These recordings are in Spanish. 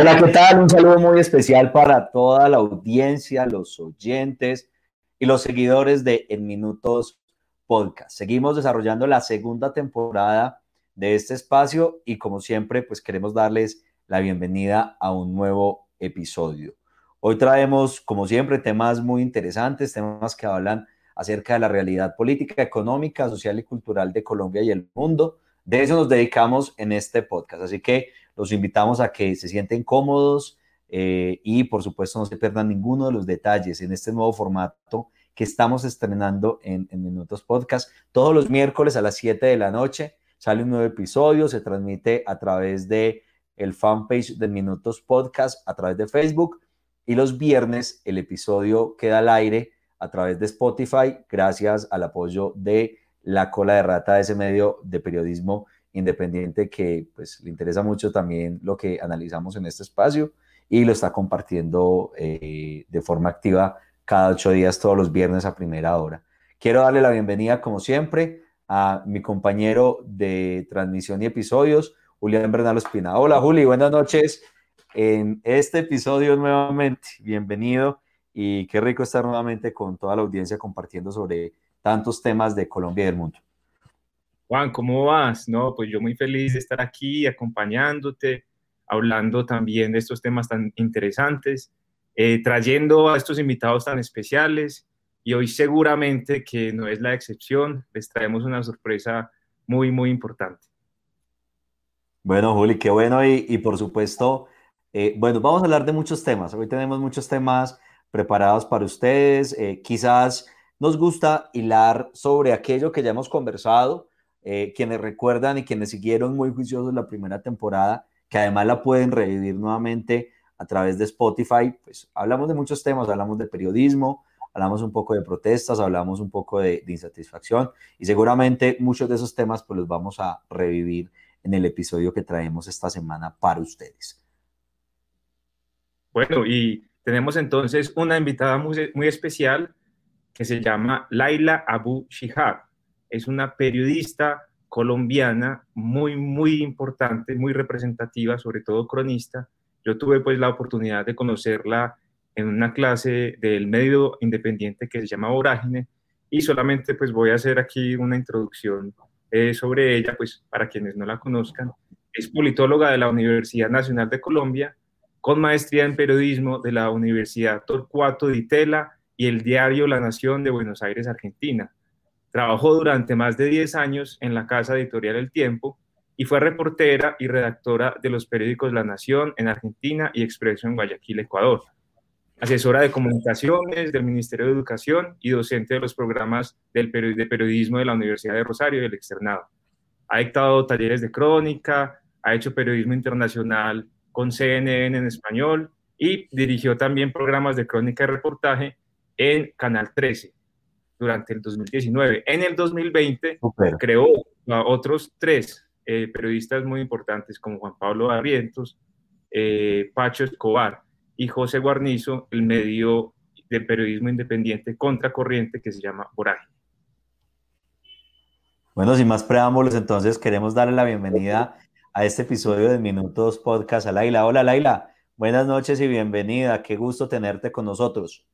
Hola, ¿qué tal? Un saludo muy especial para toda la audiencia, los oyentes y los seguidores de En Minutos Podcast. Seguimos desarrollando la segunda temporada de este espacio y como siempre, pues queremos darles la bienvenida a un nuevo episodio. Hoy traemos, como siempre, temas muy interesantes, temas que hablan acerca de la realidad política, económica, social y cultural de Colombia y el mundo. De eso nos dedicamos en este podcast. Así que los invitamos a que se sienten cómodos eh, y por supuesto no se pierdan ninguno de los detalles en este nuevo formato que estamos estrenando en, en Minutos Podcast. Todos los miércoles a las 7 de la noche sale un nuevo episodio, se transmite a través de el fanpage de Minutos Podcast, a través de Facebook y los viernes el episodio queda al aire a través de Spotify gracias al apoyo de La Cola de Rata, de ese medio de periodismo independiente que pues le interesa mucho también lo que analizamos en este espacio y lo está compartiendo eh, de forma activa cada ocho días, todos los viernes a primera hora. Quiero darle la bienvenida, como siempre, a mi compañero de transmisión y episodios, Julián Bernal Espina. Hola, Juli, buenas noches en este episodio nuevamente. Bienvenido y qué rico estar nuevamente con toda la audiencia compartiendo sobre tantos temas de Colombia y del mundo. Juan, ¿cómo vas? No, pues yo muy feliz de estar aquí acompañándote, hablando también de estos temas tan interesantes, eh, trayendo a estos invitados tan especiales y hoy seguramente que no es la excepción, les traemos una sorpresa muy, muy importante. Bueno, Juli, qué bueno y, y por supuesto, eh, bueno, vamos a hablar de muchos temas. Hoy tenemos muchos temas preparados para ustedes. Eh, quizás nos gusta hilar sobre aquello que ya hemos conversado, eh, quienes recuerdan y quienes siguieron muy juiciosos la primera temporada, que además la pueden revivir nuevamente a través de Spotify, pues hablamos de muchos temas, hablamos de periodismo, hablamos un poco de protestas, hablamos un poco de, insatisfacción y seguramente muchos de esos temas pues los vamos a revivir en el episodio que traemos esta semana para ustedes. Bueno, y tenemos entonces una invitada muy, especial que se llama Laila Abu Shihab es una periodista colombiana muy, muy importante, muy representativa, sobre todo cronista. Yo tuve pues la oportunidad de conocerla en una clase del medio independiente que se llama Vorágine y solamente pues voy a hacer aquí una introducción eh, sobre ella, pues para quienes no la conozcan. Es politóloga de la Universidad Nacional de Colombia, con maestría en periodismo de la Universidad Torcuato Di Tella y el diario La Nación de Buenos Aires, Argentina. Trabajó durante más de 10 años en la casa editorial El Tiempo y fue reportera y redactora de los periódicos La Nación en Argentina y Expreso en Guayaquil, Ecuador. Asesora de comunicaciones del Ministerio de Educación y docente de los programas del de periodismo de la Universidad de Rosario y del Externado. Ha dictado talleres de crónica, ha hecho periodismo internacional con CNN en español y dirigió también programas de crónica y reportaje en Canal 13 durante el 2019. En el 2020 creó a otros tres eh, periodistas muy importantes como Juan Pablo Barrientos, eh, Pacho Escobar y José Guarnizo, el medio de periodismo independiente contracorriente que se llama Vorágine. Bueno, sin más preámbulos, entonces queremos darle la bienvenida a este episodio de Minutos Podcast a Laila. Hola Laila, buenas noches y bienvenida. Qué gusto tenerte con nosotros.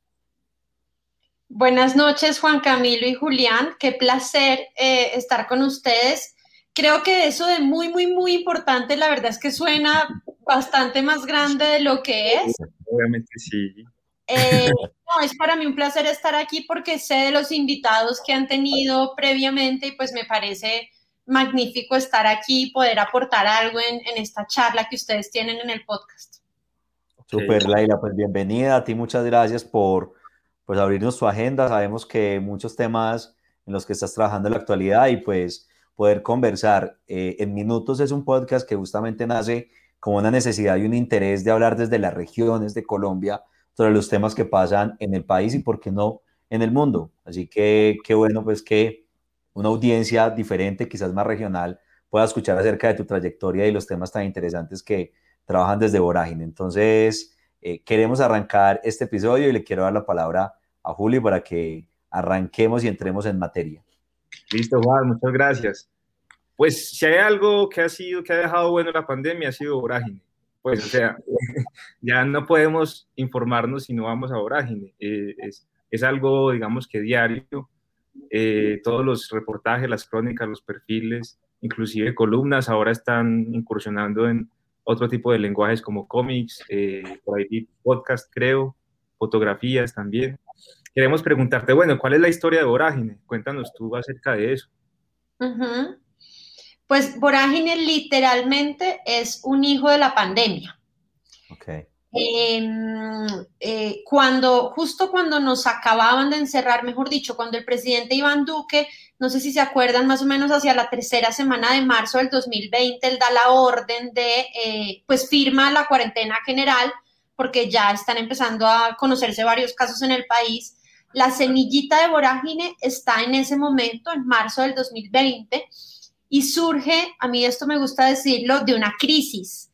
Buenas noches, Juan Camilo y Julián. Qué placer eh, estar con ustedes. Creo que eso de muy, muy, muy importante, la verdad es que suena bastante más grande de lo que es. Obviamente sí. Eh, no, es para mí un placer estar aquí porque sé de los invitados que han tenido previamente y pues me parece magnífico estar aquí y poder aportar algo en, en esta charla que ustedes tienen en el podcast. Super, Laila, pues bienvenida a ti, muchas gracias por pues abrirnos tu agenda. Sabemos que muchos temas en los que estás trabajando en la actualidad y pues poder conversar eh, en minutos es un podcast que justamente nace como una necesidad y un interés de hablar desde las regiones de Colombia sobre los temas que pasan en el país y por qué no en el mundo. Así que qué bueno pues que una audiencia diferente, quizás más regional, pueda escuchar acerca de tu trayectoria y los temas tan interesantes que trabajan desde Vorágine. Entonces, eh, queremos arrancar este episodio y le quiero dar la palabra a Julio para que arranquemos y entremos en materia. Listo, Juan, muchas gracias. Pues si hay algo que ha sido, que ha dejado bueno la pandemia, ha sido Vorágine, pues, o sea, ya no podemos informarnos si no vamos a Vorágine. Eh, es, es, algo, digamos, que diario. Eh, todos los reportajes, las crónicas, los perfiles, inclusive columnas, ahora están incursionando en otro tipo de lenguajes como cómics, eh, por ahí podcast, creo, fotografías también. Queremos preguntarte, bueno, ¿cuál es la historia de Vorágine? Cuéntanos tú acerca de eso. Uh pues Vorágine literalmente es un hijo de la pandemia. Okay. Em, eh, cuando, justo cuando nos acababan de encerrar, mejor dicho, cuando el presidente Iván Duque, no sé si se acuerdan, más o menos hacia la tercera semana de marzo del 2020, él da la orden de, eh, pues firma la cuarentena general, porque ya están empezando a conocerse varios casos en el país. La semillita de vorágine está en ese momento, en marzo del 2020 y surge, a mí esto me gusta decirlo, de una crisis,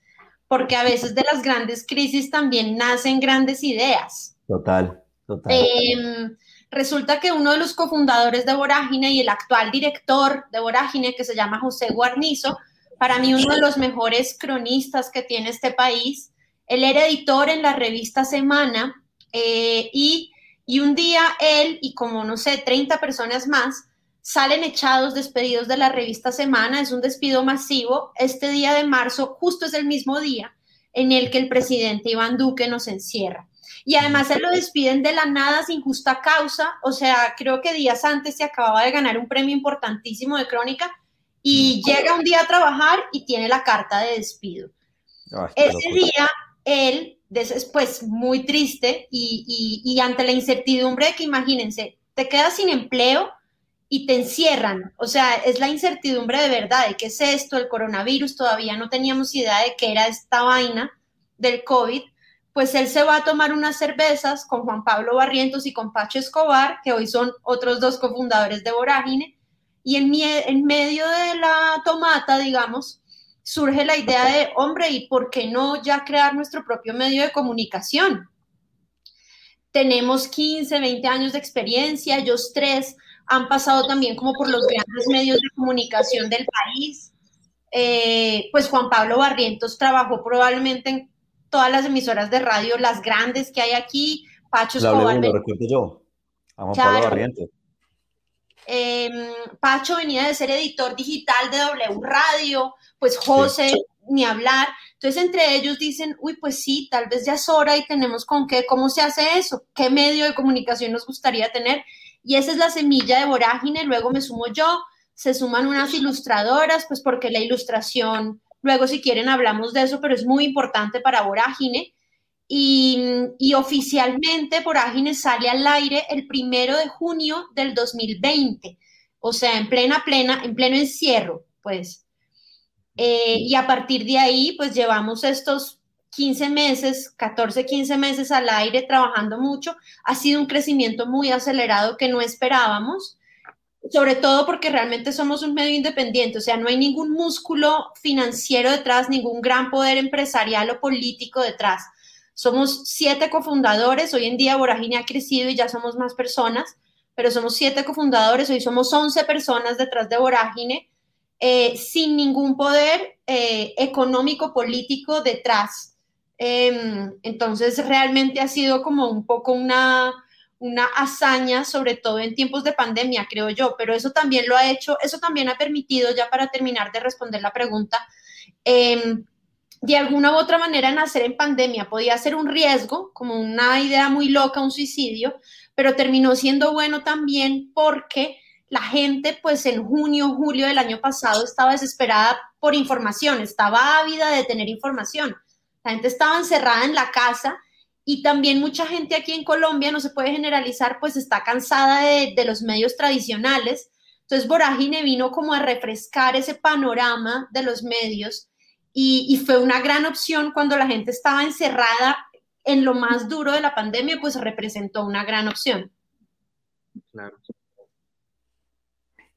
porque a veces de las grandes crisis también nacen grandes ideas. Total, total. Em, resulta que uno de los cofundadores de Vorágine y el actual director de Vorágine, que se llama José Guarnizo, para mí uno de los mejores cronistas que tiene este país, él era editor en la revista Semana eh, y, y un día él y como, no sé, 30 personas más, salen echados, despedidos de la revista Semana, es un despido masivo. Este día de marzo justo es el mismo día en el que el presidente Iván Duque nos encierra. Y además se lo despiden de la nada sin justa causa, o sea, creo que días antes se acababa de ganar un premio importantísimo de crónica y llega un día a trabajar y tiene la carta de despido. Ese día él, después muy triste y, y ante la incertidumbre de que imagínense, te quedas sin empleo, y te encierran. O sea, es la incertidumbre de verdad de qué es esto, el coronavirus, todavía no teníamos idea de qué era esta vaina del COVID. Pues él se va a tomar unas cervezas con Juan Pablo Barrientos y con Pacho Escobar, que hoy son otros dos cofundadores de Vorágine, y en, en medio de la tomata, digamos, surge la idea de, hombre, ¿y por qué no ya crear nuestro propio medio de comunicación? Tenemos 15, 20 años de experiencia, ellos tres han pasado también como por los grandes medios de comunicación del país. Eh, pues Juan Pablo Barrientos trabajó probablemente en todas las emisoras de radio, las grandes que hay aquí. Pacho Escobar. Lo recuerdo yo, a Juan Pablo Barrientos. Em, Pacho venía de ser editor digital de W Radio, pues José, ni hablar. Entonces, entre ellos dicen, uy, pues sí, tal vez ya es hora y tenemos con qué, cómo se hace eso, qué medio de comunicación nos gustaría tener. Y esa es la semilla de vorágine, luego me sumo yo, se suman unas ilustradoras, pues porque la ilustración, luego si quieren hablamos de eso, pero es muy importante para vorágine. Y, oficialmente Vorágine sale al aire el primero de junio del 2020, o sea, en plena, plena, en pleno encierro, pues. Eh, y a partir de ahí, pues llevamos estos 15 meses, 14, 15 meses al aire trabajando mucho, ha sido un crecimiento muy acelerado que no esperábamos, sobre todo porque realmente somos un medio independiente, o sea, no hay ningún músculo financiero detrás, ningún gran poder empresarial o político detrás. Somos siete cofundadores, hoy en día Voragine ha crecido y ya somos más personas, pero somos siete cofundadores, hoy somos 11 personas detrás de Voragine, eh, sin ningún poder eh, económico, político detrás Em, entonces, realmente ha sido como un poco una, una hazaña, sobre todo en tiempos de pandemia, creo yo, pero eso también lo ha hecho, eso también ha permitido, ya para terminar de responder la pregunta, em, de alguna u otra manera nacer en pandemia. Podía ser un riesgo, como una idea muy loca, un suicidio, pero terminó siendo bueno también porque la gente, pues en junio, julio del año pasado, estaba desesperada por información, estaba ávida de tener información. La gente estaba encerrada en la casa y también mucha gente aquí en Colombia, no se puede generalizar, pues está cansada de, los medios tradicionales. Entonces Vorágine vino como a refrescar ese panorama de los medios y, fue una gran opción cuando la gente estaba encerrada en lo más duro de la pandemia, pues representó una gran opción. Claro.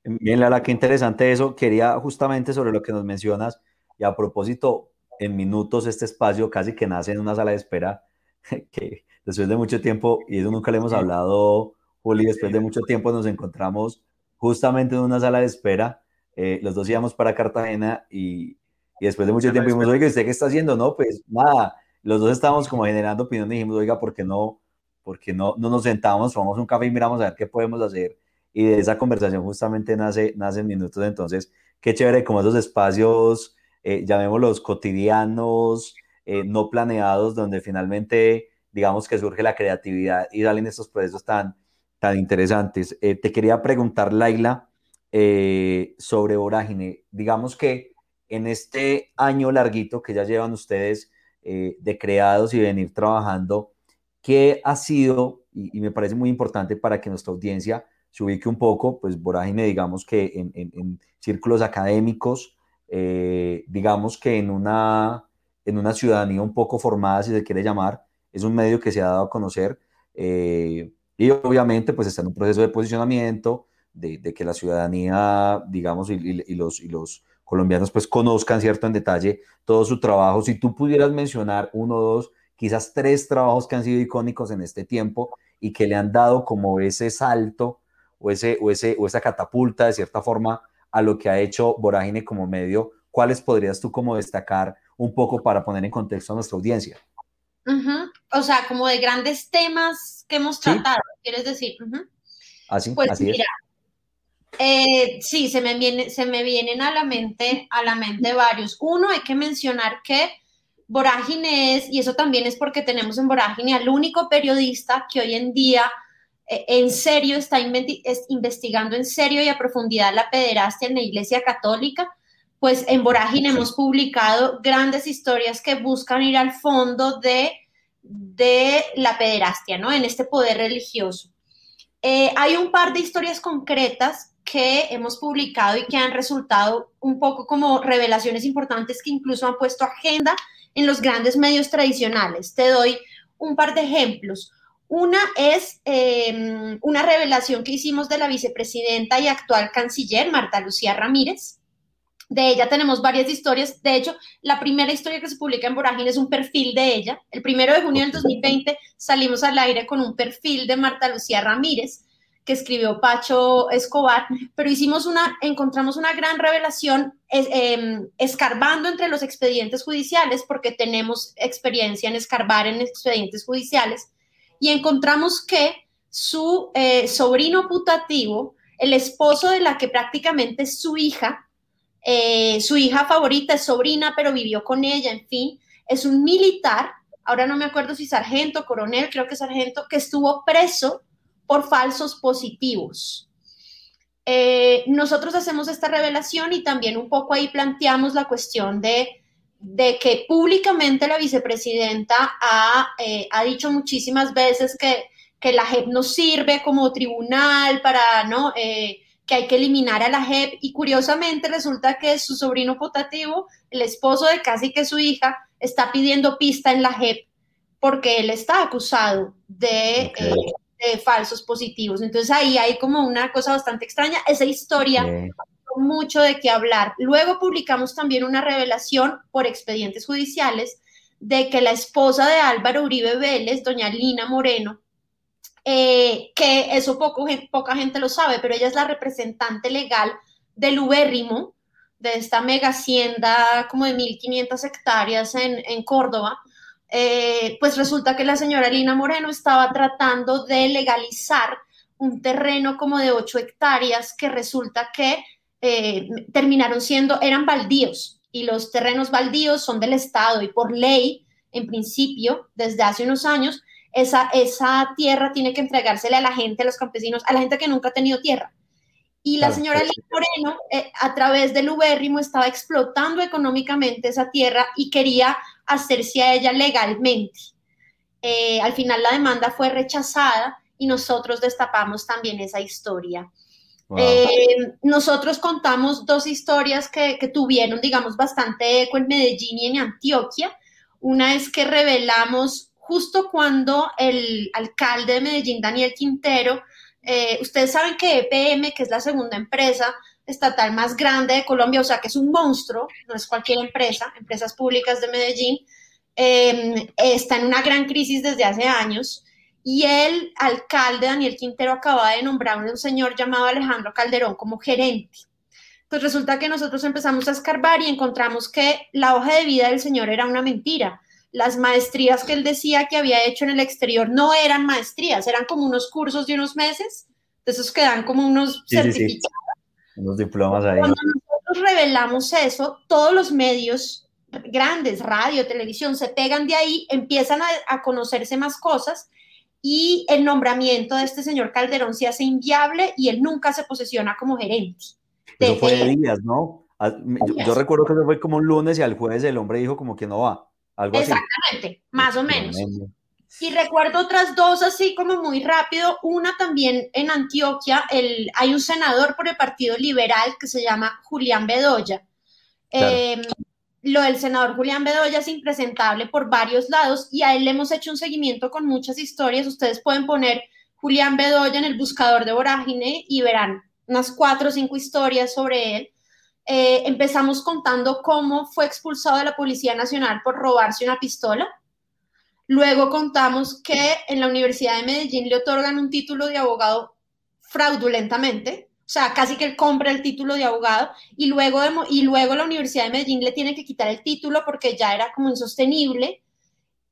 Bien, Lala, qué interesante eso. Quería justamente sobre lo que nos mencionas y a propósito, en minutos este espacio casi que nace en una sala de espera que después de mucho tiempo, y eso nunca le hemos hablado, Juli, después de mucho tiempo nos encontramos justamente en una sala de espera. Eh, los dos íbamos para Cartagena y, Y después de mucho tiempo dijimos, oiga, ¿usted qué está haciendo? No, pues nada, los dos estábamos como generando opinión y dijimos, oiga, ¿por qué no, por qué no, no nos sentamos, tomamos un café y miramos a ver qué podemos hacer? Y de esa conversación justamente nace, nacen minutos. Entonces, qué chévere como esos espacios, eh, llamémoslos cotidianos, eh, no planeados, donde finalmente digamos que surge la creatividad y salen estos procesos tan, tan interesantes. Eh, te quería preguntar, Laila, eh, sobre Vorágine. Digamos que en este año larguito que ya llevan ustedes de creados y venir trabajando, ¿qué ha sido, y, me parece muy importante para que nuestra audiencia se ubique un poco, pues Vorágine, digamos que en, en círculos académicos, digamos que en una, en una ciudadanía un poco formada, si se quiere llamar, es un medio que se ha dado a conocer eh, y obviamente pues está en un proceso de posicionamiento, de, que la ciudadanía, digamos, y, los, y los colombianos pues conozcan, ¿cierto?, en detalle todo su trabajo. Si tú pudieras mencionar uno, dos, quizás tres trabajos que han sido icónicos en este tiempo y que le han dado como ese salto o, ese, o, ese, o esa catapulta de cierta forma a lo que ha hecho Vorágine como medio, ¿cuáles podrías tú como destacar un poco para poner en contexto a nuestra audiencia? O sea, como de grandes temas que hemos tratado, ¿quieres decir? Así, pues así mira, eh, sí, se me, viene, se me vienen a la mente, a la mente varios. Uno, hay que mencionar que Vorágine es, y eso también es porque tenemos en Vorágine al único periodista que hoy en día en serio está investigando en serio y a profundidad la pederastia en la Iglesia Católica pues en Vorágine hemos publicado grandes historias que buscan ir al fondo de, de la pederastia, ¿no? En este poder religioso. Eh, hay un par de historias concretas que hemos publicado y que han resultado un poco como revelaciones importantes que incluso han puesto agenda en los grandes medios tradicionales. Te doy un par de ejemplos. Una es em, una revelación que hicimos de la vicepresidenta y actual canciller, Marta Lucía Ramírez, de ella tenemos varias historias. De hecho, la primera historia que se publica en Vorágine es un perfil de ella. El primero de junio del 2020 salimos al aire con un perfil de Marta Lucía Ramírez que escribió Pacho Escobar, pero hicimos una, encontramos una gran revelación em, escarbando entre los expedientes judiciales, porque tenemos experiencia en escarbar en expedientes judiciales, y encontramos que su eh, sobrino putativo, el esposo de la que prácticamente es su hija, eh, su hija favorita es sobrina, pero vivió con ella, en fin, es un militar, ahora no me acuerdo si sargento, coronel, creo que sargento, que estuvo preso por falsos positivos. Eh, nosotros hacemos esta revelación y también un poco ahí planteamos la cuestión de, que públicamente la vicepresidenta ha, eh, ha dicho muchísimas veces que, que, la JEP no sirve como tribunal para, ¿no? que hay que eliminar a la JEP y curiosamente resulta que su sobrino potativo, el esposo de casi que su hija, está pidiendo pista en la JEP porque él está acusado de, eh, falsos positivos. Entonces ahí hay como una cosa bastante extraña. Esa historia, mucho de qué hablar. Luego publicamos también una revelación por expedientes judiciales de que la esposa de Álvaro Uribe Vélez, doña Lina Moreno, eh, que eso poco, poca gente lo sabe, pero ella es la representante legal del Ubérrimo, de esta mega hacienda como de 1.500 hectáreas en, Córdoba, eh, pues resulta que la señora Lina Moreno estaba tratando de legalizar un terreno como de 8 hectáreas que resulta que eh, terminaron siendo, eran baldíos y los terrenos baldíos son del Estado y por ley, en principio, desde hace unos años, esa, esa tierra tiene que entregársele a la gente, a los campesinos, a la gente que nunca ha tenido tierra. Y la señora Lina Moreno, eh, a través del ubérrimo, estaba explotando económicamente esa tierra y quería hacerse a ella legalmente. Eh, al final la demanda fue rechazada y nosotros destapamos también esa historia. Eh, nosotros contamos dos historias que, tuvieron, digamos, bastante eco en Medellín y en Antioquia. Una es que revelamos justo cuando el alcalde de Medellín, Daniel Quintero, eh, ustedes saben que EPM, que es la segunda empresa estatal más grande de Colombia, o sea que es un monstruo, no es cualquier empresa, empresas públicas de Medellín, em, está en una gran crisis desde hace años y el alcalde Daniel Quintero acaba de nombrar a un señor llamado Alejandro Calderón como gerente. pues resulta que nosotros empezamos a escarbar y encontramos que la hoja de vida del señor era una mentira. Las maestrías que él decía que había hecho en el exterior no eran maestrías, eran como unos cursos de unos meses, de esos que dan como unos certificados. Unos diplomas ahí. Cuando nosotros revelamos eso, todos los medios grandes, radio, televisión, se pegan de ahí, empiezan a, a conocerse más cosas y el nombramiento de este señor Calderón se hace inviable y él nunca se posesiona como gerente. Eso fue de días, ¿no? Ah, yo, recuerdo que eso fue como un lunes y al jueves el hombre dijo como que no va. Algo Exactamente, más o menos. Y recuerdo otras dos así como muy rápido. Una también en Antioquia, el, hay un senador por el Partido Liberal que se llama Julián Bedoya. Em, lo del senador Julián Bedoya es impresentable por varios lados y a él le hemos hecho un seguimiento con muchas historias. Ustedes pueden poner Julián Bedoya en el buscador de Vorágine y verán unas cuatro o cinco historias sobre él. Eh, empezamos contando cómo fue expulsado de la Policía Nacional por robarse una pistola. Luego contamos que en la Universidad de Medellín le otorgan un título de abogado fraudulentamente, o sea, casi que él compra el título de abogado y luego, y luego la Universidad de Medellín le tiene que quitar el título porque ya era como insostenible.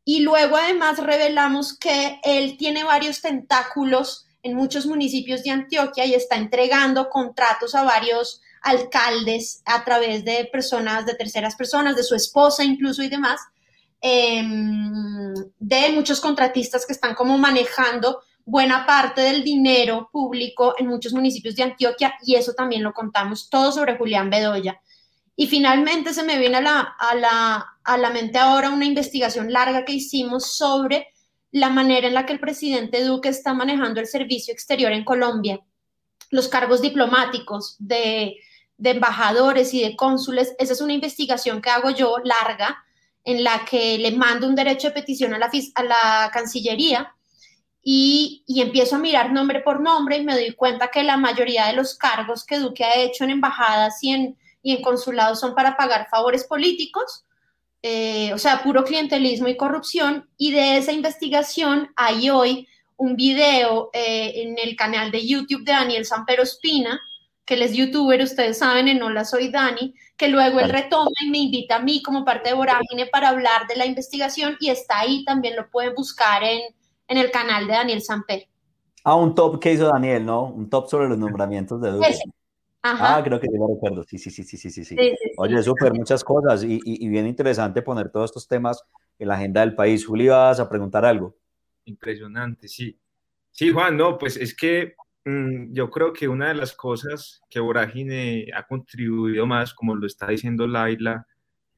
Y luego además revelamos que él tiene varios tentáculos en muchos municipios de Antioquia y está entregando contratos a varios alcaldes a través de personas, de terceras personas, de su esposa incluso y demás, em, de muchos contratistas que están como manejando buena parte del dinero público en muchos municipios de Antioquia y eso también lo contamos todo sobre Julián Bedoya. Y finalmente se me viene a la, a la, a la mente ahora una investigación larga que hicimos sobre la manera en la que el presidente Duque está manejando el servicio exterior en Colombia, los cargos diplomáticos de, embajadores y de cónsules. Esa es una investigación que hago yo larga, en la que le mando un derecho de petición a la, a la Cancillería y, empiezo a mirar nombre por nombre y me doy cuenta que la mayoría de los cargos que Duque ha hecho en embajadas y en, y en consulados son para pagar favores políticos eh, o sea, puro clientelismo y corrupción. Y de esa investigación hay hoy un video eh, en el canal de YouTube de Daniel Sampero Espina, que él es youtuber, ustedes saben, en Hola Soy Dani, que luego él retoma y me invita a mí como parte de Vorágine para hablar de la investigación y está ahí, también lo pueden buscar en, en el canal de Daniel Samper. Ah, un top que hizo Daniel, ¿no? Un top sobre los nombramientos de Duque. Ah, creo que yo lo recuerdo. Sí, sí, sí, sí, sí, sí. sí. Oye, súper, muchas cosas y, y, bien interesante poner todos estos temas en la agenda del país. Juli, vas a preguntar algo. Impresionante, sí. Sí, Juan, no, pues es que mm, yo creo que una de las cosas que Vorágine ha contribuido más, como lo está diciendo Laila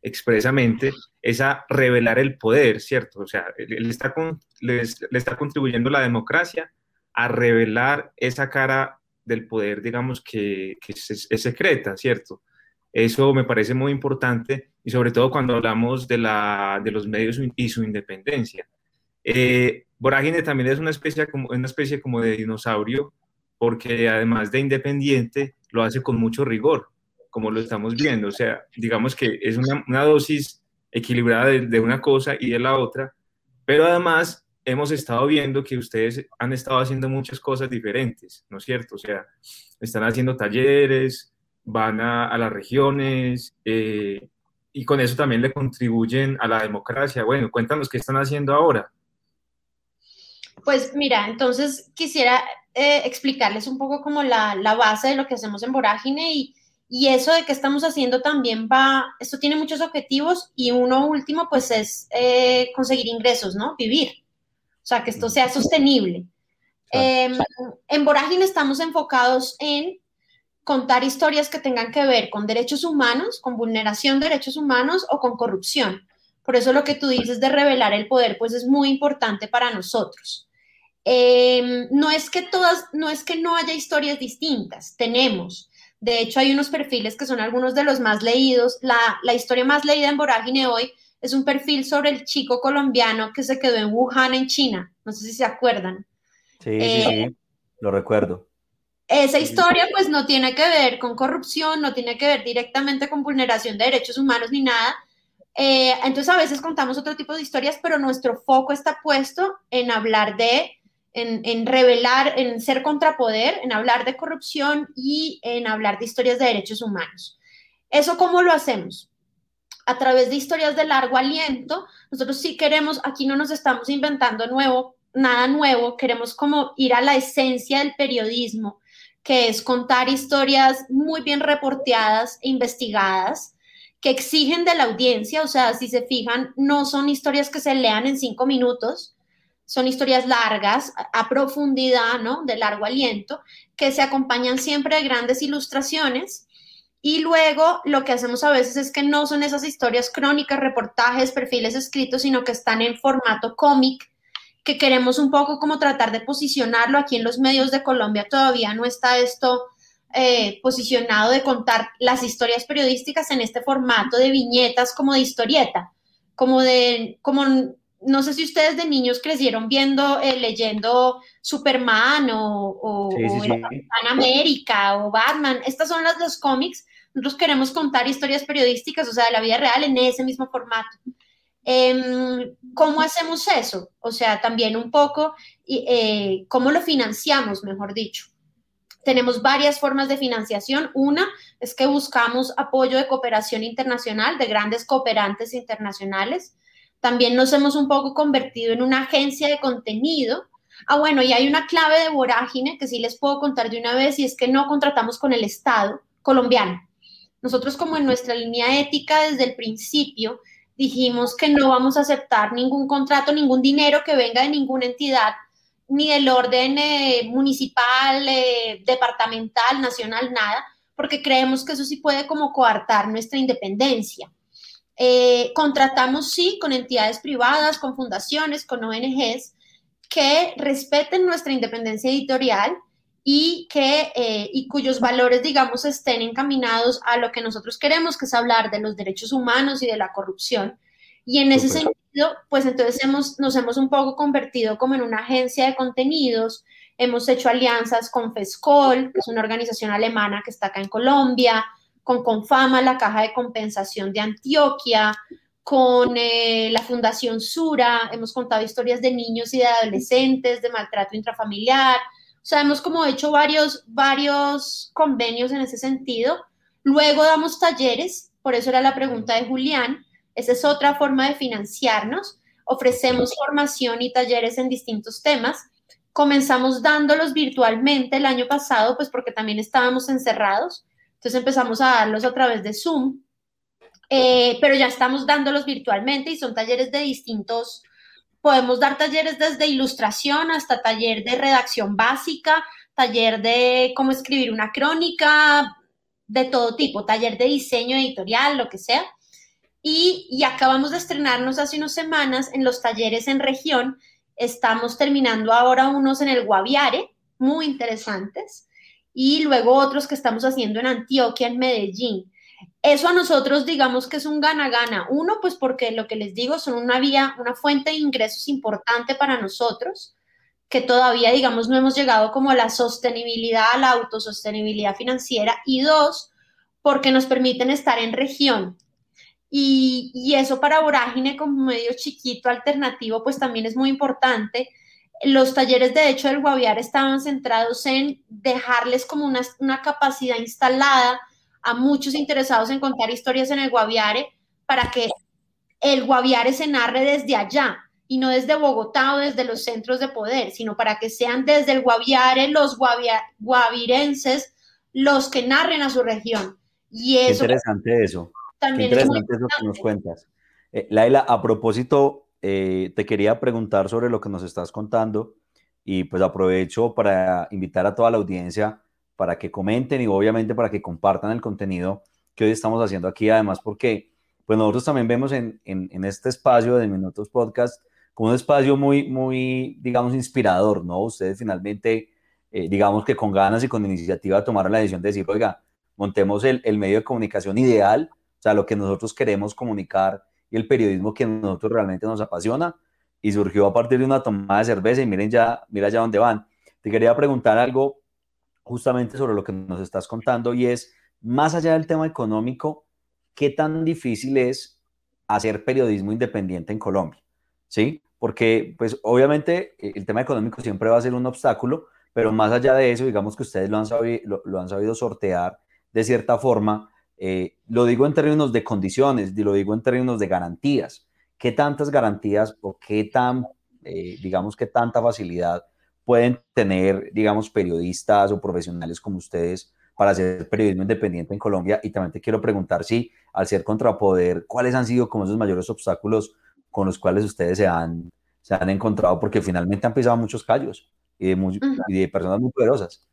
expresamente, es a revelar el poder, ¿cierto? O sea, él está le, le está contribuyendo la democracia a revelar esa cara del poder, digamos, que, es, secreta, ¿cierto? Eso me parece muy importante y sobre todo cuando hablamos de, la, de los medios y su independencia. Eh, Vorágine también es una especie, como, una especie como de dinosaurio porque además de independiente lo hace con mucho rigor, como lo estamos viendo. O sea, digamos que es una, dosis equilibrada de, de una cosa y de la otra, pero además hemos estado viendo que ustedes han estado haciendo muchas cosas diferentes, ¿no es cierto? O sea, están haciendo talleres, van a, las regiones eh, y con eso también le contribuyen a la democracia. Bueno, cuéntanos qué están haciendo ahora. Pues mira, entonces quisiera eh, explicarles un poco como la, base de lo que hacemos en Vorágine y, y eso de que estamos haciendo también va, esto tiene muchos objetivos y uno último pues es eh, conseguir ingresos, ¿no? Vivir. O sea, que esto sea sostenible. Em, en Vorágine estamos enfocados en contar historias que tengan que ver con derechos humanos, con vulneración de derechos humanos o con corrupción. Por eso lo que tú dices de revelar el poder, pues es muy importante para nosotros. Em, no es que todas, no es que no haya historias distintas, tenemos. De hecho, hay unos perfiles que son algunos de los más leídos. La, la historia más leída en Vorágine hoy es un perfil sobre el chico colombiano que se quedó en Wuhan, en China. No sé si se acuerdan. Sí, sí, eh, sí, lo recuerdo. Esa historia pues no tiene que ver con corrupción, no tiene que ver directamente con vulneración de derechos humanos ni nada. Eh, entonces a veces contamos otro tipo de historias, pero nuestro foco está puesto en hablar de en, revelar, en ser contrapoder, en hablar de corrupción y en hablar de historias de derechos humanos. ¿Eso cómo lo hacemos? A través de historias de largo aliento. Nosotros sí queremos, aquí no nos estamos inventando nuevo, nada nuevo, queremos como ir a la esencia del periodismo, que es contar historias muy bien reporteadas e investigadas, que exigen de la audiencia, o sea, si se fijan, no son historias que se lean en cinco minutos, son historias largas, a profundidad, ¿no? De largo aliento, que se acompañan siempre de grandes ilustraciones. Y luego lo que hacemos a veces es que no son esas historias crónicas, reportajes, perfiles escritos, sino que están en formato cómic, que queremos un poco como tratar de posicionarlo. Aquí en los medios de Colombia todavía no está esto eh, posicionado de contar las historias periodísticas en este formato de viñetas como de historieta, como de, como no sé si ustedes de niños crecieron viendo, eh, leyendo Superman o, o, América o Batman. Estas son las dos cómics. Nosotros queremos contar historias periodísticas, o sea, de la vida real en ese mismo formato. Em, ¿Cómo hacemos eso? O sea, también un poco, eh, ¿cómo lo financiamos, mejor dicho? Tenemos varias formas de financiación. Una es que buscamos apoyo de cooperación internacional de grandes cooperantes internacionales también nos hemos un poco convertido en una agencia de contenido. Ah, bueno, y hay una clave de vorágine que sí les puedo contar de una vez y es que no contratamos con el Estado colombiano. Nosotros como en nuestra línea ética desde el principio dijimos que no vamos a aceptar ningún contrato, ningún dinero que venga de ninguna entidad, ni del orden eh, municipal, eh, departamental, nacional, nada, porque creemos que eso sí puede como coartar nuestra independencia. Eh, contratamos, sí, con entidades privadas, con fundaciones, con ONGs que respeten nuestra independencia editorial y, que, eh, y cuyos valores, digamos, estén encaminados a lo que nosotros queremos, que es hablar de los derechos humanos y de la corrupción. Y en ese sentido, pues entonces hemos, nos hemos un poco convertido como en una agencia de contenidos, hemos hecho alianzas con FESCOL, que es una organización alemana que está acá en Colombia, con Confama, la Caja de Compensación de Antioquia, con eh, la Fundación Sura, hemos contado historias de niños y de adolescentes, de maltrato intrafamiliar, o sea, hemos como hecho varios, varios convenios en ese sentido. Luego damos talleres, por eso era la pregunta de Julián, esa es otra forma de financiarnos, ofrecemos formación y talleres en distintos temas. Comenzamos dándolos virtualmente el año pasado, pues porque también estábamos encerrados entonces empezamos a darlos a través de Zoom, eh, pero ya estamos dándolos virtualmente y son talleres de distintos, podemos dar talleres desde ilustración hasta taller de redacción básica, taller de cómo escribir una crónica, de todo tipo, taller de diseño editorial, lo que sea. Y, y, acabamos de estrenarnos hace unas semanas en los talleres en región. Estamos terminando ahora unos en el Guaviare, muy interesantes y luego otros que estamos haciendo en Antioquia, en Medellín. Eso a nosotros digamos que es un gana-gana. Uno, pues porque lo que les digo son una vía, una fuente de ingresos importante para nosotros, que todavía digamos no hemos llegado como a la sostenibilidad, a la autosostenibilidad financiera. Y dos, porque nos permiten estar en región. Y, eso para Vorágine como medio chiquito alternativo, pues también es muy importante los talleres de hecho del Guaviare estaban centrados en dejarles como una, una, capacidad instalada a muchos interesados en contar historias en el Guaviare para que el Guaviare se narre desde allá y no desde Bogotá o desde los centros de poder, sino para que sean desde el Guaviare los guavirenses los que narren a su región. Y eso, interesante eso. También interesante eso que nos cuentas. Eh, Laila, a propósito eh, te quería preguntar sobre lo que nos estás contando y pues aprovecho para invitar a toda la audiencia para que comenten y obviamente para que compartan el contenido que hoy estamos haciendo aquí, además porque pues nosotros también vemos en, en, este espacio de Minutos Podcast como un espacio muy, muy, digamos, inspirador, ¿no? Ustedes finalmente, eh, digamos que con ganas y con iniciativa tomaron la decisión de decir, oiga, montemos el, el medio de comunicación ideal, o sea, lo que nosotros queremos comunicar y el periodismo que a nosotros realmente nos apasiona y surgió a partir de una tomada de cerveza y miren ya, mira ya dónde van. Te quería preguntar algo justamente sobre lo que nos estás contando y es, más allá del tema económico, ¿qué tan difícil es hacer periodismo independiente en Colombia? ¿Sí? porque pues obviamente eh, el tema económico siempre va a ser un obstáculo, pero más allá de eso, digamos que ustedes lo han sabido, lo, han sabido sortear de cierta forma. Eh, lo digo en términos de condiciones, lo digo en términos de garantías. ¿Qué tantas garantías o qué tan, eh, digamos, qué tanta facilidad pueden tener, digamos, periodistas o profesionales como ustedes para hacer periodismo independiente en Colombia? Y también te quiero preguntar si, al ser contrapoder, ¿cuáles han sido como esos mayores obstáculos con los cuales ustedes se han, se han encontrado? Porque finalmente han pisado muchos callos y de, personas muy poderosas.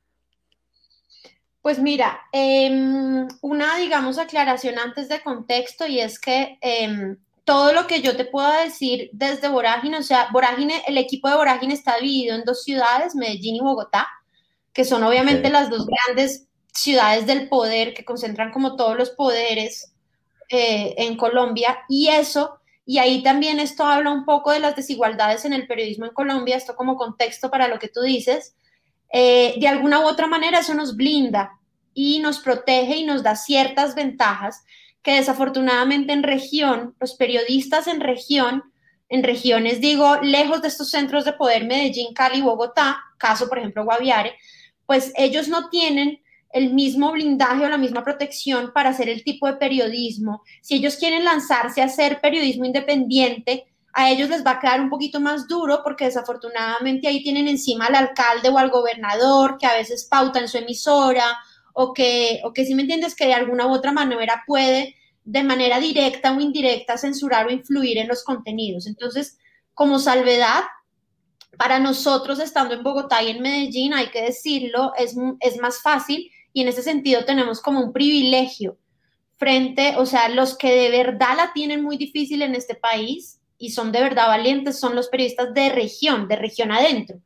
Pues mira, em, una, digamos, aclaración antes de contexto y es que em, todo lo que yo te pueda decir desde Vorágine, o sea, Vorágine, el equipo de Vorágine está dividido en dos ciudades, Medellín y Bogotá, que son obviamente las dos grandes ciudades del poder que concentran como todos los poderes eh, en Colombia y eso y ahí también esto habla un poco de las desigualdades en el periodismo en Colombia, esto como contexto para lo que tú dices. Eh, de alguna u otra manera eso nos blinda y nos protege y nos da ciertas ventajas que desafortunadamente en región, los periodistas en región, en regiones digo, lejos de estos centros de poder, Medellín, Cali, Bogotá, caso por ejemplo Guaviare, pues ellos no tienen el mismo blindaje o la misma protección para hacer el tipo de periodismo. Si ellos quieren lanzarse a hacer periodismo independiente, a ellos les va a quedar un poquito más duro porque desafortunadamente ahí tienen encima al alcalde o al gobernador que a veces pauta en su emisora o que, o que si me entiendes, que de alguna u otra manera puede de manera directa o indirecta censurar o influir en los contenidos. Entonces, como salvedad, para nosotros estando en Bogotá y en Medellín, hay que decirlo, es, es más fácil y en ese sentido tenemos como un privilegio frente, o sea, los que de verdad la tienen muy difícil en este país y son de verdad valientes son los periodistas de región, de región adentro,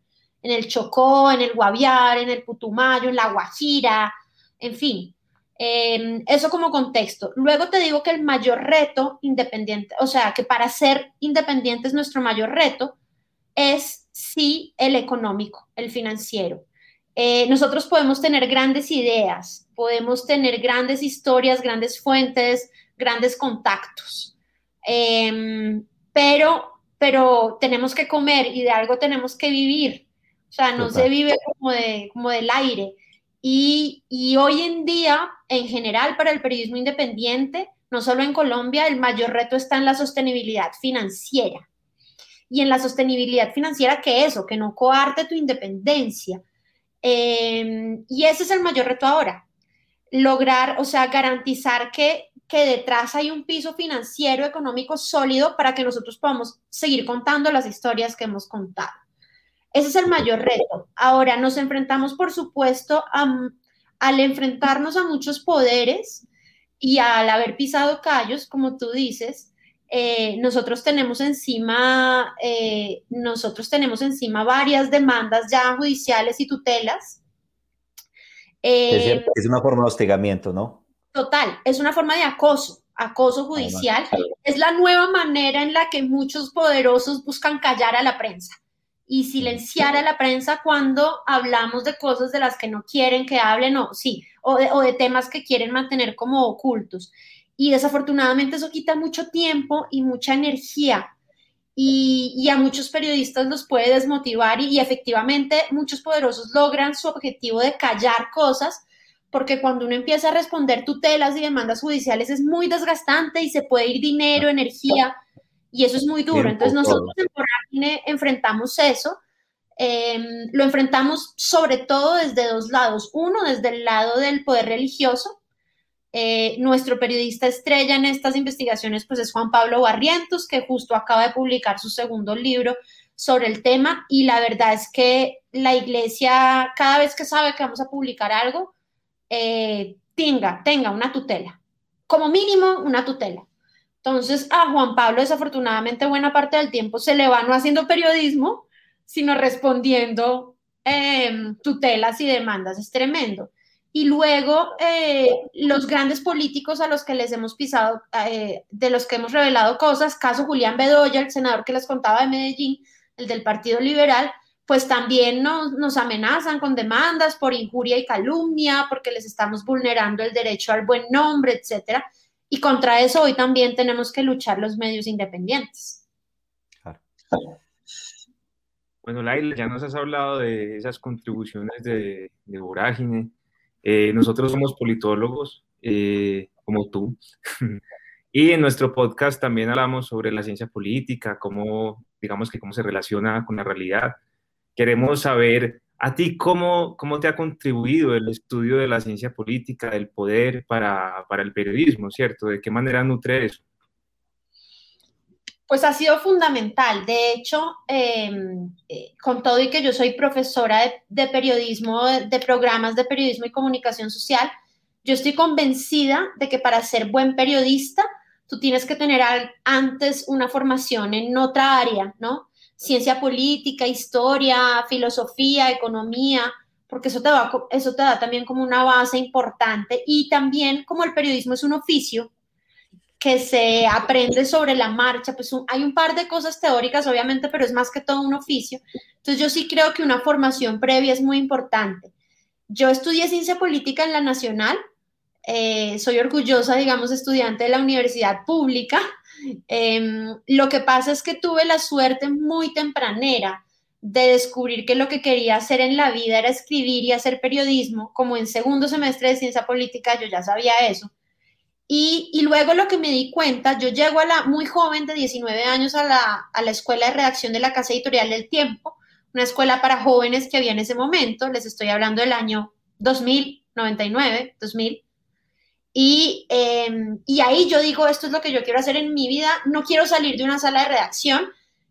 en el Chocó, en el Guaviare, en el Putumayo, en la Guajira, en fin. Em, eso como contexto. Luego te digo que el mayor reto independiente, o sea, que para ser independientes nuestro mayor reto es sí el económico, el financiero. Eh, nosotros podemos tener grandes ideas, podemos tener grandes historias, grandes fuentes, grandes contactos, em, pero, pero tenemos que comer y de algo tenemos que vivir. O sea, no se vive como, de, como del aire. Y, y hoy en día, en general, para el periodismo independiente, no solo en Colombia, el mayor reto está en la sostenibilidad financiera. Y en la sostenibilidad financiera, que eso, que no coarte tu independencia, Em, y ese es el mayor reto ahora, lograr, o sea, garantizar que, que detrás hay un piso financiero, económico sólido para que nosotros podamos seguir contando las historias que hemos contado. Ese es el mayor reto. Ahora nos enfrentamos, por supuesto, al enfrentarnos a muchos poderes y al haber pisado callos, como tú dices, eh, nosotros tenemos encima, eh, nosotros tenemos encima varias demandas ya judiciales y tutelas. es, eh, una forma de hostigamiento, ¿no? Total, es una forma de acoso, acoso judicial. Es la nueva manera en la que muchos poderosos buscan callar a la prensa y silenciar a la prensa cuando hablamos de cosas de las que no quieren que hablen o sí, o o de temas que quieren mantener como ocultos. Y desafortunadamente eso quita mucho tiempo y mucha energía. Y, a muchos periodistas los puede desmotivar y, efectivamente muchos poderosos logran su objetivo de callar cosas porque cuando uno empieza a responder tutelas y demandas judiciales es muy desgastante y se puede ir dinero, energía y eso es muy duro. Entonces nosotros en Corágine enfrentamos eso. Em, lo enfrentamos sobre todo desde dos lados. Uno, desde el lado del poder religioso, eh, nuestro periodista estrella en estas investigaciones pues es Juan Pablo Barrientos, que justo acaba de publicar su segundo libro sobre el tema y la verdad es que la iglesia cada vez que sabe que vamos a publicar algo, eh, tenga, tenga una tutela, como mínimo una tutela. Entonces a Juan Pablo desafortunadamente buena parte del tiempo se le va no haciendo periodismo, sino respondiendo em, tutelas y demandas. Es tremendo. Y luego eh, los grandes políticos a los que les hemos pisado, eh, de los que hemos revelado cosas, caso Julián Bedoya, el senador que les contaba de Medellín, el del Partido Liberal, pues también nos, nos amenazan con demandas por injuria y calumnia, porque les estamos vulnerando el derecho al buen nombre, etcétera. Y contra eso hoy también tenemos que luchar los medios independientes. Bueno, Laila, ya nos has hablado de esas contribuciones de, de Vorágine. Eh, nosotros somos politólogos, eh, como tú, y en nuestro podcast también hablamos sobre la ciencia política, cómo, digamos que cómo se relaciona con la realidad. Queremos saber a ti cómo, cómo te ha contribuido el estudio de la ciencia política, del poder para, para el periodismo, ¿cierto? ¿De qué manera nutre eso? Pues ha sido fundamental. De hecho, em, eh, con todo y que yo soy profesora de, periodismo, de, programas de periodismo y comunicación social, yo estoy convencida de que para ser buen periodista, tú tienes que tener antes una formación en otra área, ¿no? Ciencia política, historia, filosofía, economía, porque eso te, da también como una base importante. Y también como el periodismo es un oficio, que se aprende sobre la marcha, pues hay un par de cosas teóricas, obviamente, pero es más que todo un oficio. Entonces yo sí creo que una formación previa es muy importante. Yo estudié ciencia política en la Nacional, eh, soy orgullosa, digamos, estudiante de la universidad pública. Em, lo que pasa es que tuve la suerte muy tempranera de descubrir que lo que quería hacer en la vida era escribir y hacer periodismo, como en segundo semestre de ciencia política yo ya sabía eso y, luego lo que me di cuenta, yo llego a la muy joven de 19 años a la, a la escuela de redacción de la Casa Editorial del Tiempo, una escuela para jóvenes que había en ese momento, les estoy hablando del año 2000, 99, 2000. Y, em, y ahí yo digo, esto es lo que yo quiero hacer en mi vida, no quiero salir de una sala de redacción.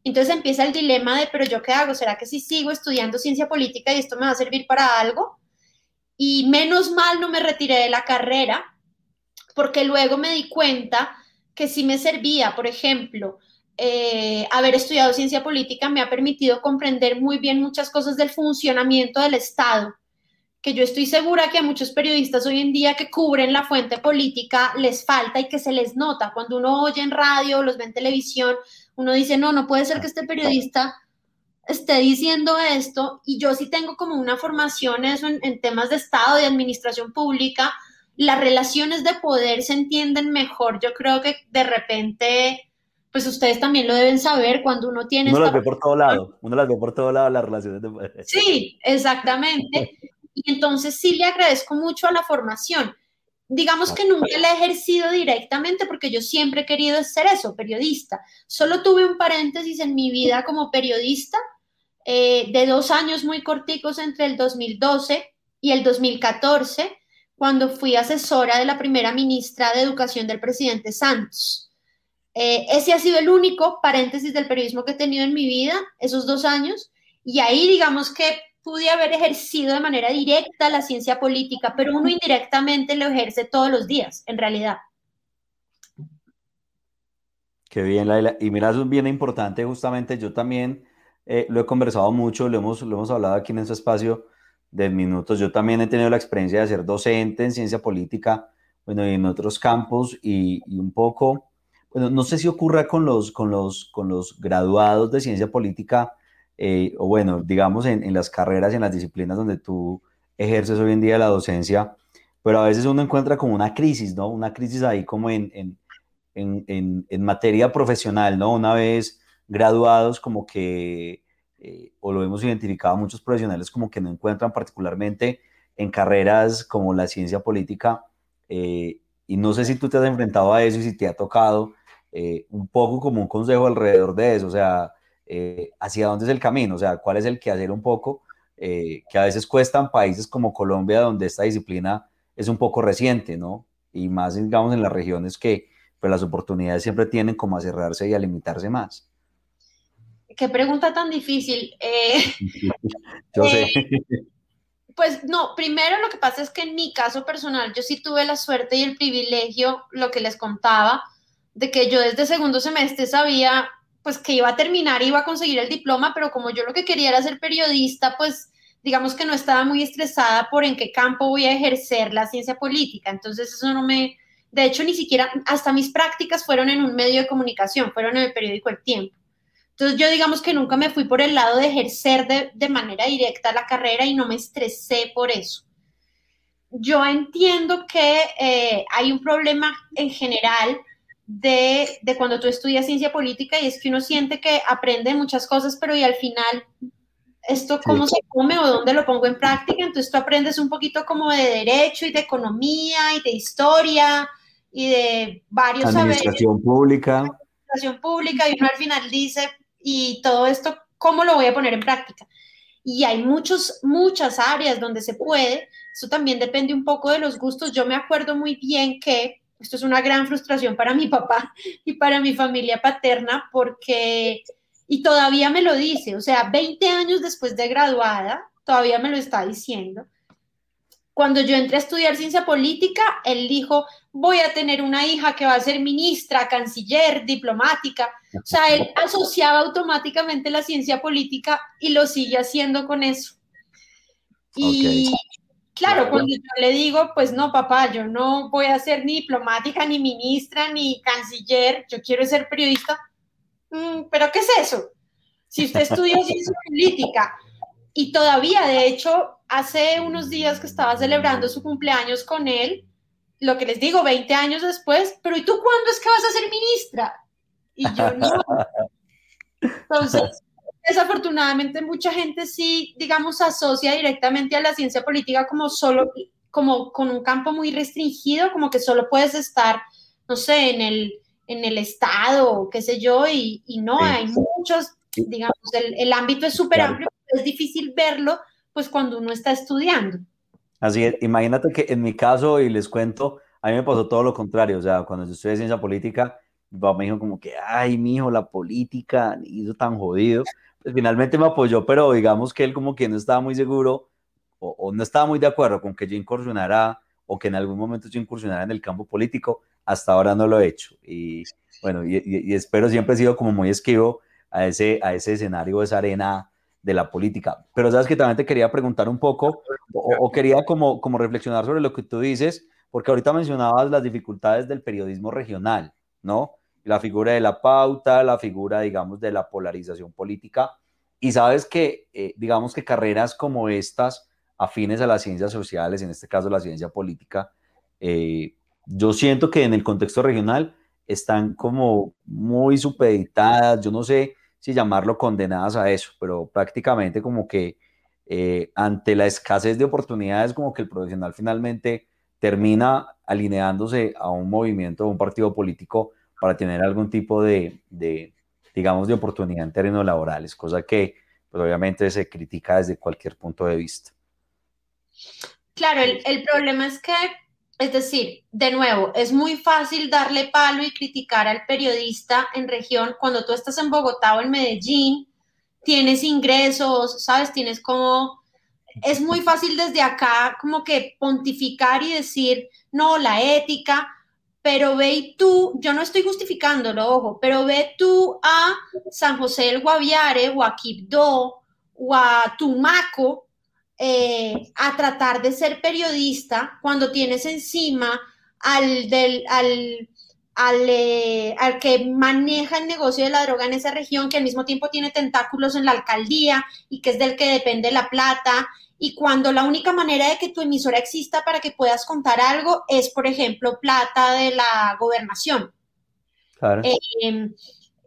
Entonces empieza el dilema de, pero yo qué hago? ¿Será que si sigo estudiando ciencia política y esto me va a servir para algo? Y menos mal no me retiré de la carrera, porque luego me di cuenta que si me servía, por ejemplo, eh, haber estudiado ciencia política me ha permitido comprender muy bien muchas cosas del funcionamiento del Estado, que yo estoy segura que a muchos periodistas hoy en día que cubren la fuente política les falta y que se les nota. Cuando uno oye en radio, los ve en televisión, uno dice, no, no puede ser que este periodista esté diciendo esto y yo sí tengo como una formación eso en, en temas de Estado, de administración pública, las relaciones de poder se entienden mejor. Yo creo que de repente, pues ustedes también lo deben saber cuando uno tiene... Uno las ve por todo lado, uno las ve por todo lado las relaciones de poder. Sí, exactamente. Y entonces sí le agradezco mucho a la formación. Digamos que nunca la he ejercido directamente porque yo siempre he querido ser eso, periodista. Solo tuve un paréntesis en mi vida como periodista eh, de dos años muy corticos entre el 2012 y el 2014 cuando fui asesora de la primera ministra de Educación del presidente Santos. Eh, ese ha sido el único paréntesis del periodismo que he tenido en mi vida, esos dos años, y ahí digamos que pude haber ejercido de manera directa la ciencia política, pero uno indirectamente lo ejerce todos los días, en realidad. Qué bien, Laila. Y mira, eso es bien importante, justamente yo también eh, lo he conversado mucho, lo hemos, lo hemos hablado aquí en este espacio, de minutos. Yo también he tenido la experiencia de ser docente en ciencia política, bueno, y en otros campos y, un poco, bueno, no sé si ocurra con los, con los, con los graduados de ciencia política, eh, o bueno, digamos en, las carreras y en las disciplinas donde tú ejerces hoy en día la docencia, pero a veces uno encuentra como una crisis, ¿no? Una crisis ahí como en, en, en, en materia profesional, ¿no? Una vez graduados como que eh, o lo hemos identificado muchos profesionales como que no encuentran particularmente en carreras como la ciencia política. Eh, y no sé si tú te has enfrentado a eso y si te ha tocado un poco como un consejo alrededor de eso, o sea, hacia dónde es el camino, o sea, cuál es el que hacer un poco, que a veces cuestan países como Colombia, donde esta disciplina es un poco reciente, ¿no? Y más, digamos, en las regiones que pues, las oportunidades siempre tienen como a cerrarse y a limitarse más. Qué pregunta tan difícil. Eh, yo sé. Eh, pues no, primero lo que pasa es que en mi caso personal, yo sí tuve la suerte y el privilegio, lo que les contaba, de que yo desde segundo semestre sabía pues que iba a terminar, iba a conseguir el diploma, pero como yo lo que quería era ser periodista, pues digamos que no estaba muy estresada por en qué campo voy a ejercer la ciencia política. Entonces eso no me, de hecho ni siquiera, hasta mis prácticas fueron en un medio de comunicación, fueron en el periódico El Tiempo. Entonces yo digamos que nunca me fui por el lado de ejercer de, manera directa la carrera y no me estresé por eso. Yo entiendo que eh, hay un problema en general de, de, cuando tú estudias ciencia política y es que uno siente que aprende muchas cosas, pero y al final esto cómo se come o dónde lo pongo en práctica. Entonces tú aprendes un poquito como de derecho y de economía y de historia y de varios Administración pública. Administración pública y uno al final dice, y todo esto, ¿cómo lo voy a poner en práctica? Y hay muchos, muchas áreas donde se puede. Eso también depende un poco de los gustos. Yo me acuerdo muy bien que esto es una gran frustración para mi papá y para mi familia paterna porque y todavía me lo dice, o sea, 20 años después de graduada, todavía me lo está diciendo. Cuando yo entré a estudiar ciencia política, él dijo, voy a tener una hija que va a ser ministra, canciller, diplomática. O sea, él asociaba automáticamente la ciencia política y lo sigue haciendo con eso. Y claro, cuando yo le digo, pues no, papá, yo no voy a ser ni diplomática, ni ministra, ni canciller, yo quiero ser periodista, Mm, ¿pero qué es eso? Si usted estudió ciencia política y todavía, de hecho, hace unos días que estaba celebrando su cumpleaños con él, lo que les digo, 20 años después, pero ¿y tú cuándo es que vas a ser ministra? Y yo no. Entonces, desafortunadamente mucha gente sí, digamos, asocia directamente a la ciencia política como solo, como con un campo muy restringido, como que solo puedes estar, no sé, en el en el Estado, qué sé yo, y, no, hay muchos, digamos, el, ámbito es súper amplio, es difícil verlo, pues cuando uno está estudiando. Así es, imagínate que en mi caso, y les cuento, a mí me pasó todo lo contrario, o sea, cuando yo estudié ciencia política, mi papá me dijo como que, ay, mijo, la política, hizo tan jodido, pues finalmente me apoyó, pero digamos que él como que no estaba muy seguro, o, o no estaba muy de acuerdo con que yo incursionara, o que en algún momento yo incursionara en el campo político, hasta ahora no lo he hecho. Y bueno, y, espero siempre he sido como muy esquivo a ese, a ese escenario, esa arena de la política. Pero sabes que también te quería preguntar un poco, o, quería como, como reflexionar sobre lo que tú dices, porque ahorita mencionabas las dificultades del periodismo regional, ¿no? La figura de la pauta, la figura, digamos, de la polarización política. Y sabes que, eh, digamos que carreras como estas, afines a las ciencias sociales, en este caso la ciencia política, eh, yo siento que en el contexto regional están como muy supeditadas, yo no sé si llamarlo condenadas a eso, pero prácticamente como que eh, ante la escasez de oportunidades, como que el profesional finalmente termina alineándose a un movimiento, a un partido político para tener algún tipo de, digamos, de oportunidad en términos laborales, cosa que pues, obviamente se critica desde cualquier punto de vista. Claro, el, el problema es que es decir, de nuevo, es muy fácil darle palo y criticar al periodista en región cuando tú estás en Bogotá o en Medellín, tienes ingresos, ¿sabes? Tienes como... Es muy fácil desde acá como que pontificar y decir, no, la ética, pero ve tú, yo no estoy justificándolo, ojo, pero ve tú a San José del Guaviare o a Quibdó o a Tumaco eh, a tratar de ser periodista cuando tienes encima al, del, al, eh, al, que maneja el negocio de la droga en esa región, que al mismo tiempo tiene tentáculos en la alcaldía y que es del que depende la plata. Y cuando la única manera de que tu emisora exista para que puedas contar algo es, por ejemplo, plata de la gobernación. Eh,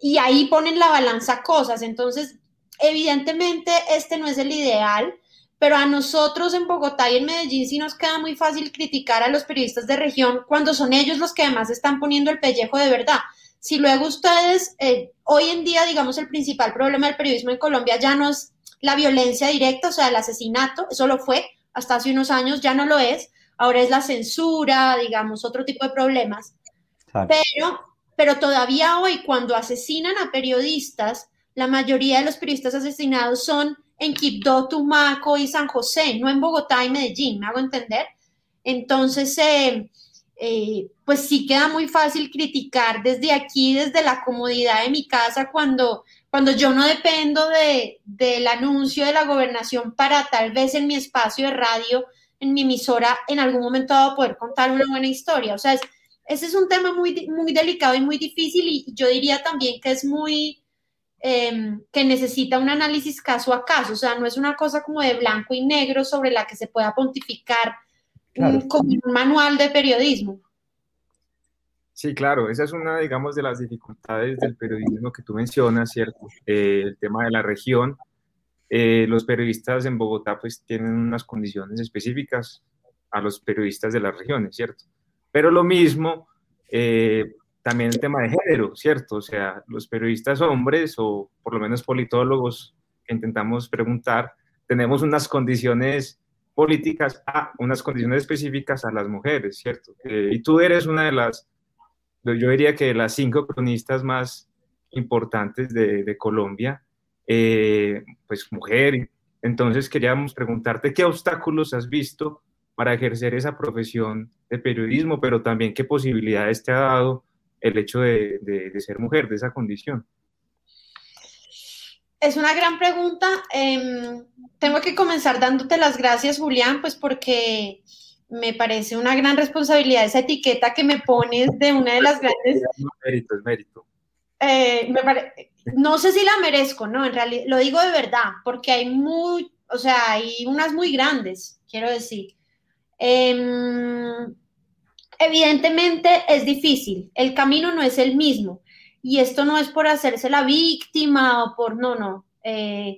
y ahí ponen la balanza cosas. Entonces, evidentemente, este no es el ideal pero a nosotros en Bogotá y en Medellín sí nos queda muy fácil criticar a los periodistas de región cuando son ellos los que además están poniendo el pellejo de verdad. Si luego ustedes, eh, hoy en día, digamos, el principal problema del periodismo en Colombia ya no es la violencia directa, o sea, el asesinato, eso lo fue hasta hace unos años, ya no lo es, ahora es la censura, digamos, otro tipo de problemas. Pero, pero todavía hoy, cuando asesinan a periodistas, la mayoría de los periodistas asesinados son en Quibdó, Tumaco y San José, no en Bogotá y Medellín, ¿me hago entender? Entonces, eh, eh, pues sí queda muy fácil criticar desde aquí, desde la comodidad de mi casa, cuando, cuando yo no dependo de, del anuncio de la gobernación para tal vez en mi espacio de radio, en mi emisora, en algún momento dado poder contar una buena historia. O sea, ese es un tema muy, muy delicado y muy difícil y yo diría también que es muy Em, que necesita un análisis caso a caso, o sea, no es una cosa como de blanco y negro sobre la que se pueda pontificar como un manual de periodismo. Sí, claro, esa es una, digamos, de las dificultades del periodismo que tú mencionas, ¿cierto? Eh, el tema de la región. eh, los periodistas en Bogotá pues tienen unas condiciones específicas a los periodistas de las regiones, ¿cierto? Pero lo mismo, eh, también el tema de género, ¿cierto? O sea, los periodistas hombres o por lo menos politólogos que intentamos preguntar, tenemos unas condiciones políticas a unas condiciones específicas a las mujeres, ¿cierto? Eh, y tú eres una de las, yo diría que las cinco cronistas más importantes de, Colombia, eh, pues mujer. Entonces queríamos preguntarte qué obstáculos has visto para ejercer esa profesión de periodismo, pero también qué posibilidades te ha dado el hecho de, de ser mujer, de esa condición. Es una gran pregunta. Em, tengo que comenzar dándote las gracias, Julián, pues porque me parece una gran responsabilidad esa etiqueta que me pones de una de las grandes... Mérito, es mérito. Eh, no sé si la merezco, ¿no? En realidad, lo digo de verdad, porque hay muy, o sea, hay unas muy grandes, quiero decir. Em, evidentemente es difícil, el camino no es el mismo. Y esto no es por hacerse la víctima o por, no, no. Eh,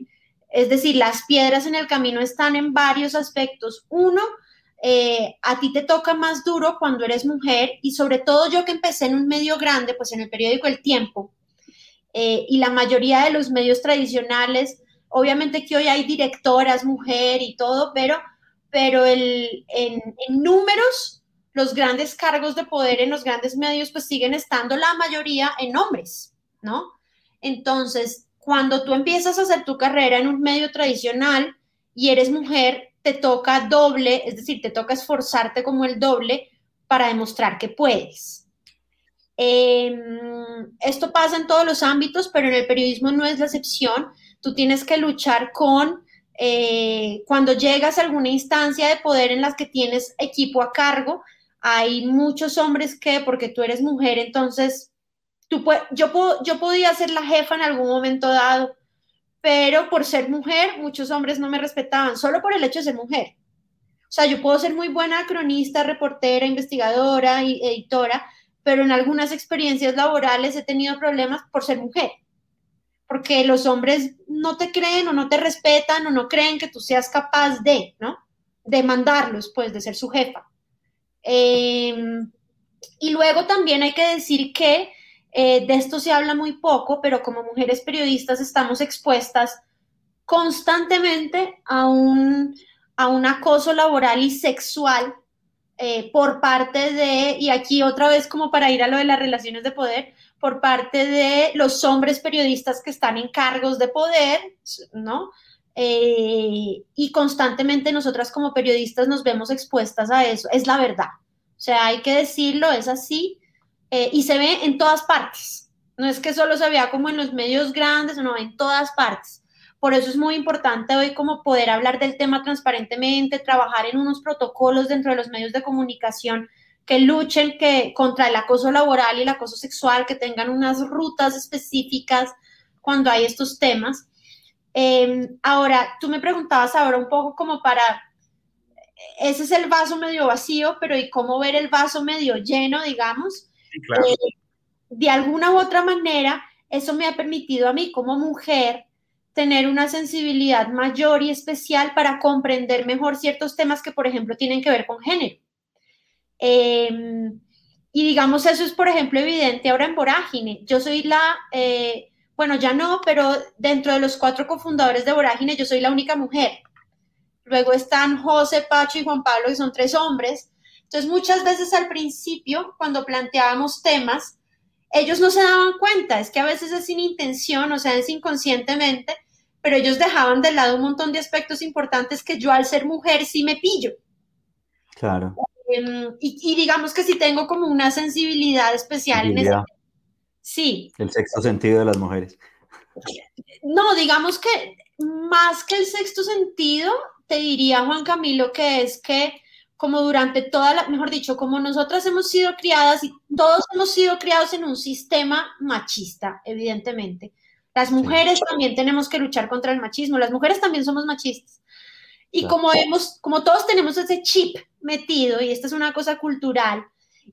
es decir, las piedras en el camino están en varios aspectos. Uno, eh, a ti te toca más duro cuando eres mujer y sobre todo yo que empecé en un medio grande, pues en el periódico El Tiempo, eh, y la mayoría de los medios tradicionales, obviamente que hoy hay directoras mujer y todo, pero, pero en, en números los grandes cargos de poder en los grandes medios pues siguen estando la mayoría en hombres, ¿no? Entonces, cuando tú empiezas a hacer tu carrera en un medio tradicional y eres mujer, te toca doble, es decir, te toca esforzarte como el doble para demostrar que puedes. Em, esto pasa en todos los ámbitos, pero en el periodismo no es la excepción. Tú tienes que luchar con eh, cuando llegas a alguna instancia de poder en las que tienes equipo a cargo, hay muchos hombres que, porque tú eres mujer, entonces, tú yo, yo podía ser la jefa en algún momento dado, pero por ser mujer, muchos hombres no me respetaban, solo por el hecho de ser mujer. O sea, yo puedo ser muy buena cronista, reportera, investigadora, editora, pero en algunas experiencias laborales he tenido problemas por ser mujer. Porque los hombres no te creen o no te respetan o no creen que tú seas capaz de, ¿no? De mandarlos, pues, de ser su jefa. Em, y luego también hay que decir que eh, de esto se habla muy poco, pero como mujeres periodistas estamos expuestas constantemente a un, a un acoso laboral y sexual eh, por parte de, y aquí otra vez como para ir a lo de las relaciones de poder, por parte de los hombres periodistas que están en cargos de poder, ¿no? Eh, y constantemente nosotras como periodistas nos vemos expuestas a eso, es la verdad. O sea, hay que decirlo, es así, eh, y se ve en todas partes. No es que solo se vea como en los medios grandes, no, en todas partes. Por eso es muy importante hoy como poder hablar del tema transparentemente, trabajar en unos protocolos dentro de los medios de comunicación que luchen que, contra el acoso laboral y el acoso sexual, que tengan unas rutas específicas cuando hay estos temas. Em, ahora, tú me preguntabas ahora un poco como para, ese es el vaso medio vacío, pero ¿y cómo ver el vaso medio lleno, digamos? Eh, de alguna u otra manera, eso me ha permitido a mí como mujer tener una sensibilidad mayor y especial para comprender mejor ciertos temas que, por ejemplo, tienen que ver con género. Em, y digamos, eso es, por ejemplo, evidente ahora en Vorágine. Yo soy la, eh, bueno, ya no, pero dentro de los cuatro cofundadores de Vorágine, yo soy la única mujer. Luego están José, Pacho y Juan Pablo, que son tres hombres. Entonces, muchas veces al principio, cuando planteábamos temas, ellos no se daban cuenta, es que a veces es sin intención, o sea, es inconscientemente, pero ellos dejaban de lado un montón de aspectos importantes que yo al ser mujer sí me pillo. Claro. Em, y, digamos que sí tengo como una sensibilidad especial en ese Sí. El sexto sentido de las mujeres. No, digamos que más que el sexto sentido, te diría Juan Camilo que es que como durante toda la, mejor dicho, como nosotras hemos sido criadas y todos hemos sido criados en un sistema machista, evidentemente. Las mujeres también tenemos que luchar contra el machismo, las mujeres también somos machistas. Y como hemos, como todos tenemos ese chip metido, y esta es una cosa cultural,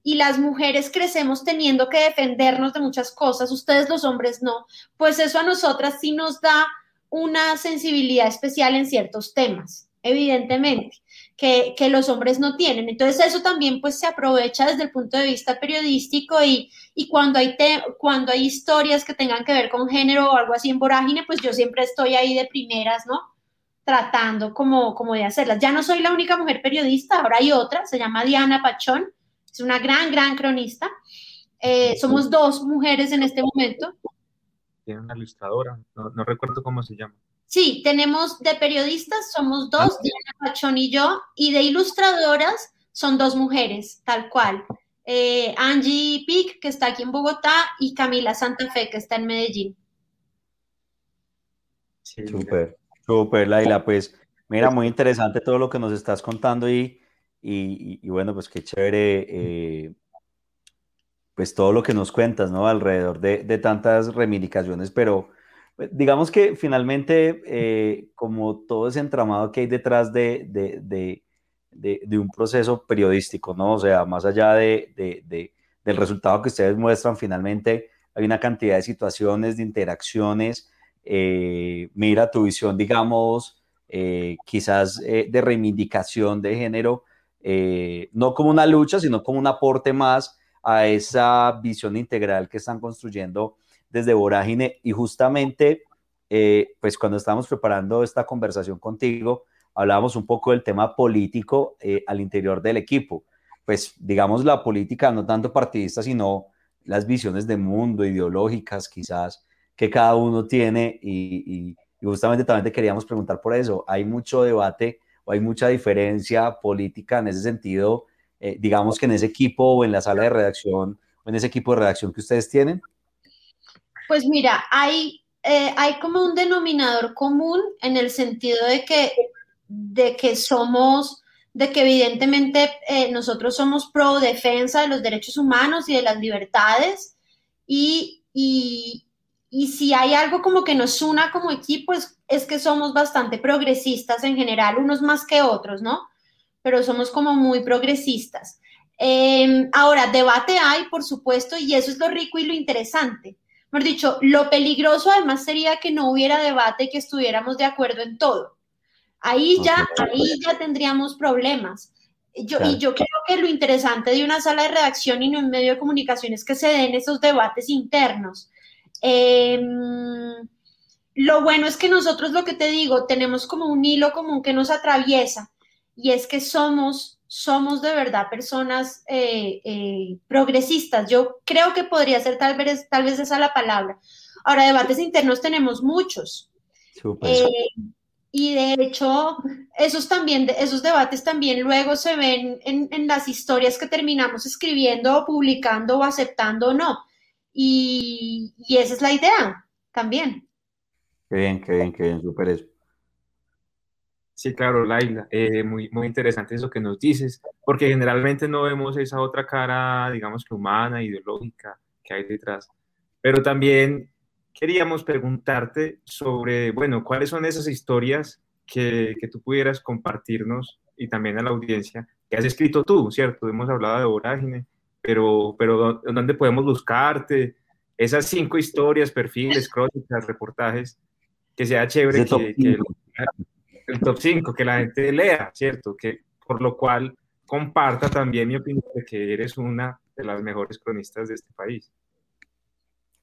y las mujeres crecemos teniendo que defendernos de muchas cosas, ustedes los hombres no, pues eso a nosotras sí nos da una sensibilidad especial en ciertos temas, evidentemente, que, los hombres no tienen. Entonces eso también pues se aprovecha desde el punto de vista periodístico y, cuando, hay cuando hay historias que tengan que ver con género o algo así en vorágine, pues yo siempre estoy ahí de primeras, ¿no? Tratando como, como de hacerlas. Ya no soy la única mujer periodista, ahora hay otra, se llama Diana Pachón, es una gran, gran cronista. Eh, somos dos mujeres en este momento tiene una ilustradora, no, recuerdo cómo se llama. Sí, tenemos de periodistas, somos dos, ah, Diana Pachón y yo, y de ilustradoras son dos mujeres, tal cual. Eh, Angie Pic, que está aquí en Bogotá, y Camila Santa Fe, que está en Medellín. súper, súper, Laila. Pues mira, muy interesante todo lo que nos estás contando y, y, bueno, pues qué chévere eh, pues todo lo que nos cuentas, ¿no? Alrededor de, tantas reivindicaciones, pero digamos que finalmente, eh, como todo ese entramado que hay detrás de, de, un proceso periodístico, ¿no? O sea, más allá de, del resultado que ustedes muestran, finalmente hay una cantidad de situaciones, de interacciones. Eh, mira tu visión, digamos, eh, quizás de reivindicación de género, no como una lucha, sino como un aporte más a esa visión integral que están construyendo desde Vorágine. Y justamente, eh, pues cuando estábamos preparando esta conversación contigo, hablábamos un poco del tema político eh, al interior del equipo. Pues digamos la política no tanto partidista, sino las visiones de mundo, ideológicas quizás, que cada uno tiene y, justamente también te queríamos preguntar por eso. Hay mucho debate o hay mucha diferencia política en ese sentido eh, digamos que en ese equipo o en la sala de redacción o en ese equipo de redacción que ustedes tienen? Pues mira, hay, eh, hay como un denominador común en el sentido de que, de que somos, de que evidentemente eh, nosotros somos pro defensa de los derechos humanos y de las libertades y, y, y si hay algo como que nos una como equipo es, es que somos bastante progresistas en general, unos más que otros, ¿no? pero somos como muy progresistas. Em, ahora, debate hay, por supuesto, y eso es lo rico y lo interesante. Hemos dicho, lo peligroso además sería que no hubiera debate y que estuviéramos de acuerdo en todo. Ahí ya, ahí ya tendríamos problemas. Yo, Y yo creo que lo interesante de una sala de redacción y no un medio de comunicación es que se den esos debates internos. Em, lo bueno es que nosotros, lo que te digo, tenemos como un hilo común que nos atraviesa y es que somos, somos de verdad personas eh, eh, progresistas. Yo creo que podría ser tal vez, tal vez esa la palabra. Ahora, debates internos tenemos muchos. Eh, y de hecho, esos también, esos debates también luego se ven en, las historias que terminamos escribiendo o publicando o aceptando o no. Y, y esa es la idea también. Qué bien, qué bien, qué bien, súper eso. Sí, claro, Laila, eh, muy, muy interesante eso que nos dices, porque generalmente no vemos esa otra cara, digamos que humana, ideológica que hay detrás. Pero también queríamos preguntarte sobre, bueno, cuáles son esas historias que, que tú pudieras compartirnos y también a la audiencia que has escrito tú, ¿cierto? Hemos hablado de Vorágine, pero, pero ¿dónde podemos buscarte? Esas cinco historias, perfiles, crónicas, reportajes, que sea chévere que, que, el top 5, que la gente lea, ¿cierto? Que, por lo cual comparta también mi opinión de que eres una de las mejores cronistas de este país.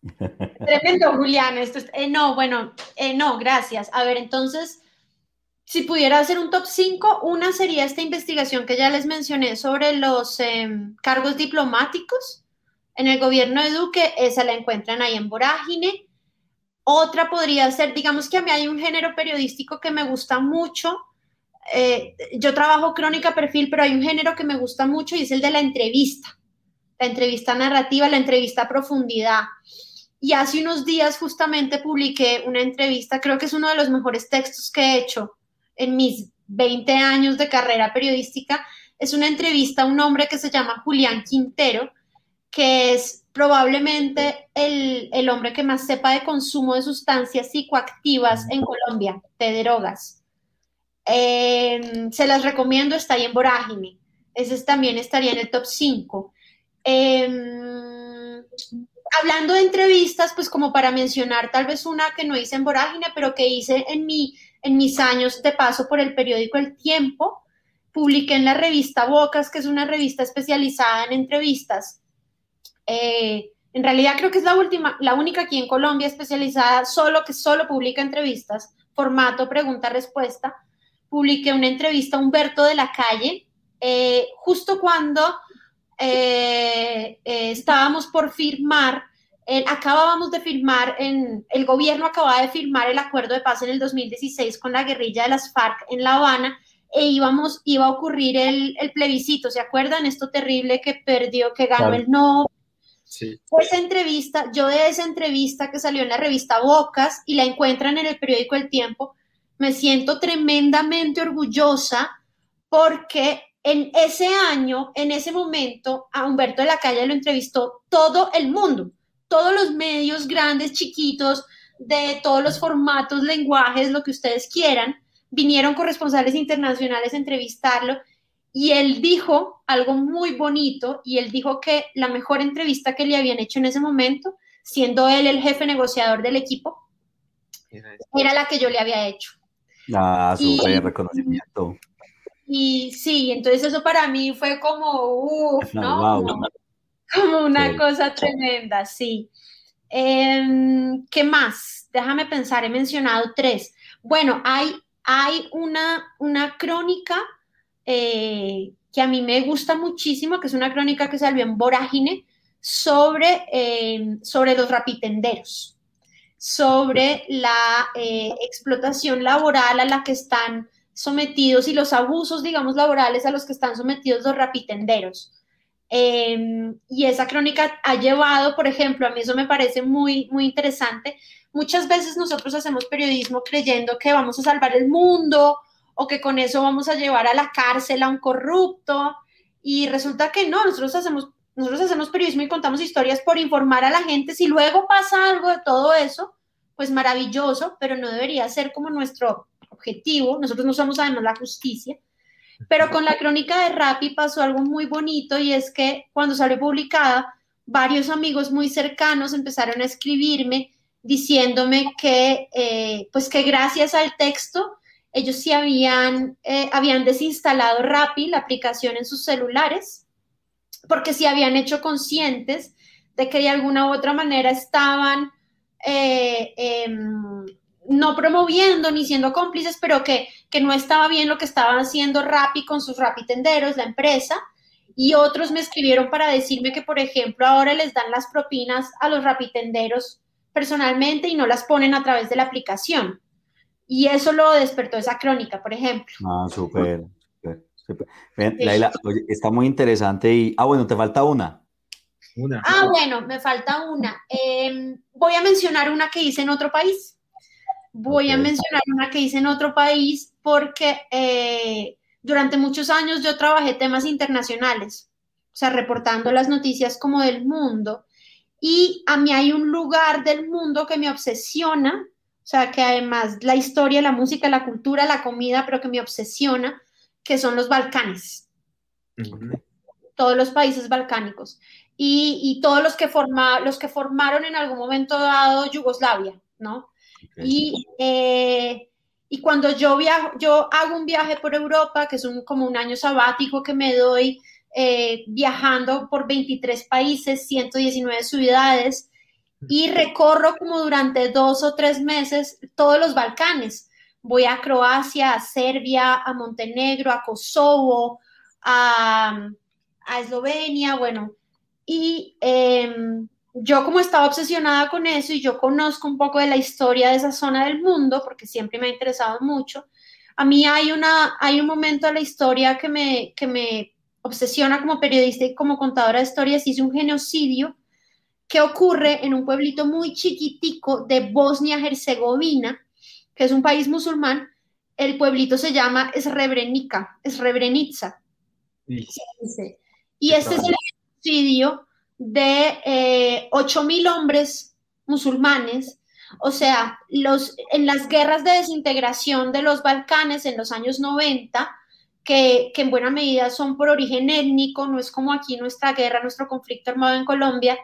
Tremendo, Julián. Esto eh, no, bueno, eh, no, gracias. A ver, entonces, si pudiera hacer un top 5, una sería esta investigación que ya les mencioné sobre los em, cargos diplomáticos en el gobierno de Duque. Esa la encuentran ahí en Vorágine. Otra podría ser, digamos que a mí hay un género periodístico que me gusta mucho. Eh, yo trabajo crónica perfil, pero hay un género que me gusta mucho y es el de la entrevista, la entrevista narrativa, la entrevista profundidad. Y hace unos días justamente publiqué una entrevista, creo que es uno de los mejores textos que he hecho en mis 20 años de carrera periodística. Es una entrevista a un hombre que se llama Julián Quintero, que es probablemente el, hombre que más sepa de consumo de sustancias psicoactivas en Colombia, de drogas. Em, se las recomiendo, está ahí en Vorágine. Ese también estaría en el top 5. Em, hablando de entrevistas, pues como para mencionar tal vez una que no hice en Vorágine, pero que hice en, mi, en mis años de paso por el periódico El Tiempo, publiqué en la revista Bocas, que es una revista especializada en entrevistas. Eh, en realidad creo que es la última, la única aquí en Colombia especializada solo que solo publica entrevistas, formato pregunta-respuesta. Publiqué una entrevista a Humberto de la Calle, eh, justo cuando eh, estábamos por firmar, acabábamos de firmar, en, el gobierno acababa de firmar el acuerdo de paz en el 2016 con la guerrilla de las FARC en La Habana e íbamos, iba a ocurrir el, plebiscito, ¿se acuerdan? Esto terrible que perdió, que ganó el no. Sí. Esa entrevista, yo de esa entrevista que salió en la revista Bocas y la encuentran en el periódico El Tiempo, me siento tremendamente orgullosa porque en ese año, en ese momento, a Humberto de la Calle lo entrevistó todo el mundo, todos los medios grandes, chiquitos, de todos los formatos, lenguajes, lo que ustedes quieran vinieron corresponsales internacionales a entrevistarlo y él dijo algo muy bonito y él dijo que la mejor entrevista que le habían hecho en ese momento, siendo él el jefe negociador del equipo, era la que yo le había hecho. Ah, súper reconocimiento. Y sí, entonces eso para mí fue como, uff, ¿no? Como, una cosa tremenda, sí. Em, ¿Qué más? Déjame pensar, he mencionado tres. Bueno, hay hay una, una crónica eh, que a mí me gusta muchísimo, que es una crónica que salió en Vorágine sobre, eh, sobre los rapitenderos, sobre la eh, explotación laboral a la que están sometidos y los abusos, digamos, laborales a los que están sometidos los rapitenderos. y esa crónica ha llevado, por ejemplo, a mí eso me parece muy, muy interesante, Muchas veces nosotros hacemos periodismo creyendo que vamos a salvar el mundo o que con eso vamos a llevar a la cárcel a un corrupto y resulta que no, nosotros hacemos, nosotros hacemos periodismo y contamos historias por informar a la gente. Si luego pasa algo de todo eso, pues maravilloso, pero no debería ser como nuestro objetivo. Nosotros no somos además la justicia. Pero con la crónica de Rappi pasó algo muy bonito y es que cuando salió publicada, varios amigos muy cercanos empezaron a escribirme diciéndome que, eh, pues que gracias al texto, ellos sí habían, eh, habían desinstalado Rappi, la aplicación en sus celulares, porque sí habían hecho conscientes de que de alguna u otra manera estaban eh, em, no promoviendo ni siendo cómplices, pero que, que, no estaba bien lo que estaban haciendo Rappi con sus Rappi tenderos, la empresa. Y otros me escribieron para decirme que, por ejemplo, ahora les dan las propinas a los Rappi tenderos personalmente y no las ponen a través de la aplicación. Y eso lo despertó esa crónica, por ejemplo. Ah, súper. Laila, está muy interesante y... Ah, bueno, te falta una. Una. Ah, bueno, me falta una. Em, voy a mencionar una que hice en otro país. Voy a mencionar una que hice en otro país porque eh, durante muchos años yo trabajé temas internacionales, o sea, reportando las noticias como del mundo. Y a mí hay un lugar del mundo que me obsesiona, o sea, que además la historia, la música, la cultura, la comida, pero que me obsesiona, que son los Balcanes. Todos los países balcánicos. Y, todos los que, forma, los que formaron en algún momento dado Yugoslavia, ¿no? Y, eh, y cuando yo, viajo, yo hago un viaje por Europa, que es un, como un año sabático que me doy eh, viajando por 23 países, 119 ciudades y recorro como durante dos o tres meses todos los Balcanes. Voy a Croacia, a Serbia, a Montenegro, a Kosovo, a, Eslovenia, bueno. Y em, yo como estaba obsesionada con eso y yo conozco un poco de la historia de esa zona del mundo, porque siempre me ha interesado mucho, a mí hay, una, hay un momento de la historia que me, que me obsesiona como periodista y como contadora de historias, hice un genocidio que ocurre en un pueblito muy chiquitico de Bosnia-Herzegovina, que es un país musulmán. El pueblito se llama Srebrenica, Srebrenica. Y este es el genocidio de eh, 8.000 hombres musulmanes. O sea, los, en las guerras de desintegración de los Balcanes en los años 90, que, en buena medida son por origen étnico, no es como aquí nuestra guerra, nuestro conflicto armado en Colombia,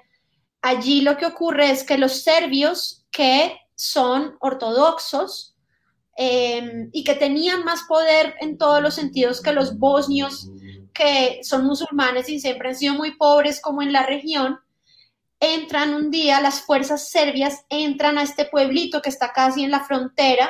allí lo que ocurre es que los serbios que son ortodoxos em, y que tenían más poder en todos los sentidos que los bosnios, que son musulmanes y siempre han sido muy pobres como en la región, entran un día, las fuerzas serbias entran a este pueblito que está casi en la frontera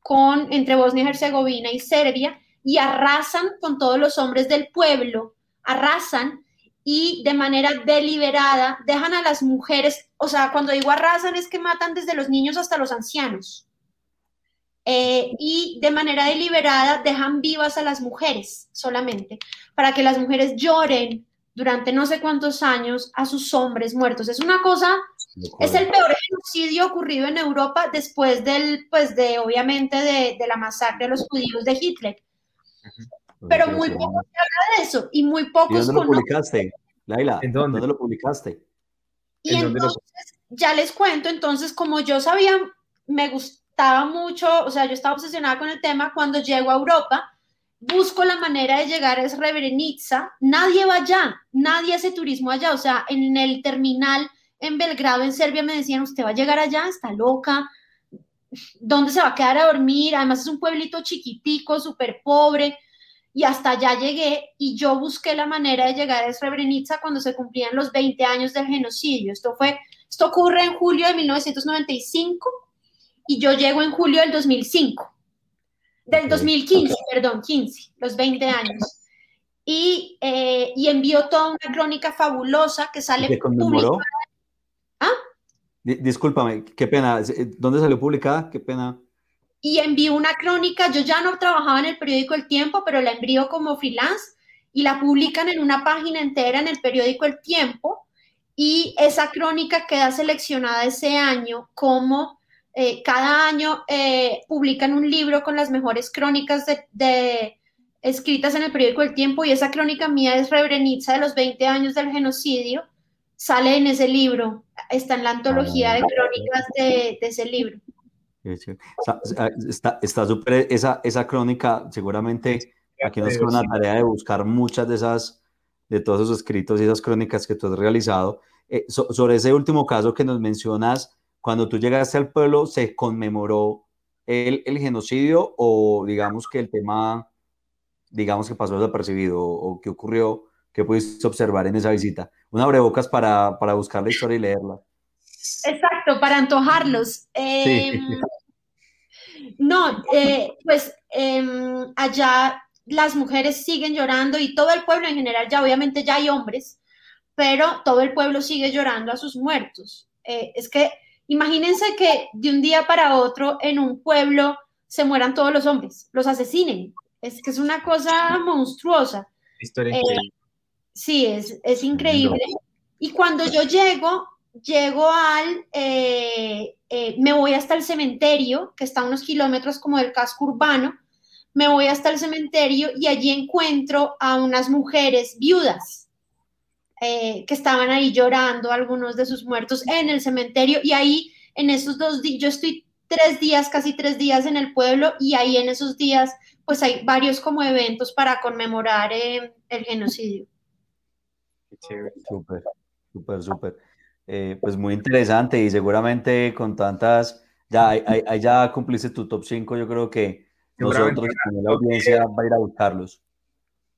con, entre Bosnia y Herzegovina y Serbia y arrasan con todos los hombres del pueblo, arrasan y de manera deliberada dejan a las mujeres, o sea, cuando digo arrasan es que matan desde los niños hasta los ancianos. Eh, y de manera deliberada dejan vivas a las mujeres solamente, para que las mujeres lloren durante no sé cuántos años a sus hombres muertos. Es una cosa, es el peor genocidio ocurrido en Europa después del, pues de, obviamente, de, de la masacre de los judíos de Hitler. Pero muy poco se habla de eso y muy pocos. ¿Y dónde lo publicaste, Laila? ¿En dónde? lo publicaste? Y entonces, ya les cuento, entonces, como yo sabía, me gustaba mucho, o sea, yo estaba obsesionada con el tema, cuando llego a Europa, busco la manera de llegar a Srebrenica, nadie va allá, nadie hace turismo allá, o sea, en el terminal en Belgrado, en Serbia, me decían, usted va a llegar allá, está loca, ¿dónde se va a quedar a dormir? Además es un pueblito chiquitico, súper pobre, y hasta allá llegué y yo busqué la manera de llegar a Srebrenica cuando se cumplían los 20 años del genocidio. Esto fue, esto ocurre en julio de 1995 y yo llego en julio del 2005 del 2015, perdón, 15, los 20 años. Y, eh, y, envió toda una crónica fabulosa que sale ¿Qué conmemoró? ¿Ah? Discúlpame, qué pena. ¿Dónde salió publicada? Qué pena. Y envió una crónica, yo ya no trabajaba en el periódico El Tiempo, pero la envió como freelance y la publican en una página entera en el periódico El Tiempo. Y esa crónica queda seleccionada ese año como eh, cada año eh, publican un libro con las mejores crónicas de, escritas en el periódico El Tiempo y esa crónica mía es Rebrenica de los 20 años del genocidio, sale en ese libro, está en la antología de crónicas de, ese libro. Está súper esa, esa crónica, seguramente aquí nos queda una tarea de buscar muchas de esas, de todos esos escritos y esas crónicas que tú has realizado. Eh, sobre ese último caso que nos mencionas, cuando tú llegaste al pueblo, ¿se conmemoró el, el genocidio o digamos que el tema, digamos que pasó desapercibido o, qué ocurrió, qué pudiste observar en esa visita? Una abrebocas para, para buscar la historia y leerla. Exacto, para antojarlos. Em, no, eh, pues em, allá las mujeres siguen llorando y todo el pueblo en general, ya obviamente ya hay hombres, pero todo el pueblo sigue llorando a sus muertos. Eh, es que Imagínense que de un día para otro en un pueblo se mueran todos los hombres, los asesinen. Es que es una cosa monstruosa. Historia eh, sí, es, es increíble. Y cuando yo llego, llego al, eh, eh, me voy hasta el cementerio, que está a unos kilómetros como del casco urbano, me voy hasta el cementerio y allí encuentro a unas mujeres viudas eh, que estaban ahí llorando algunos de sus muertos en el cementerio y ahí en esos dos días, yo estoy tres días, casi tres días en el pueblo y ahí en esos días pues hay varios como eventos para conmemorar eh, el genocidio. Súper, súper, súper. Eh, pues muy interesante y seguramente con tantas, ya, ya cumpliste tu top 5, yo creo que nosotros, la audiencia, va a ir a buscarlos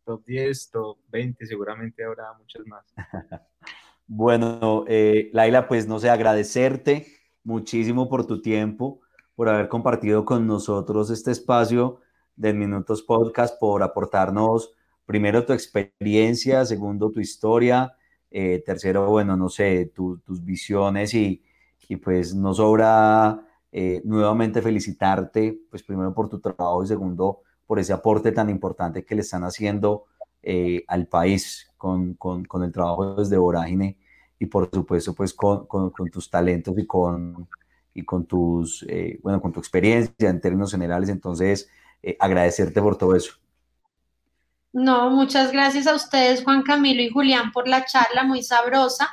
top 10, top 20, seguramente habrá muchas más. bueno, eh, Laila, pues no sé, agradecerte muchísimo por tu tiempo, por haber compartido con nosotros este espacio de Minutos Podcast, por aportarnos primero tu experiencia, segundo tu historia, eh, tercero, bueno, no sé, tus visiones y, y, pues nos sobra eh, nuevamente felicitarte, pues primero por tu trabajo y segundo por ese aporte tan importante que le están haciendo eh, al país con, con, con, el trabajo desde Vorágine y por supuesto pues con, con tus talentos y con, y con tus, eh, bueno, con tu experiencia en términos generales. Entonces, agradecerte por todo eso. No, muchas gracias a ustedes, Juan Camilo y Julián, por la charla muy sabrosa.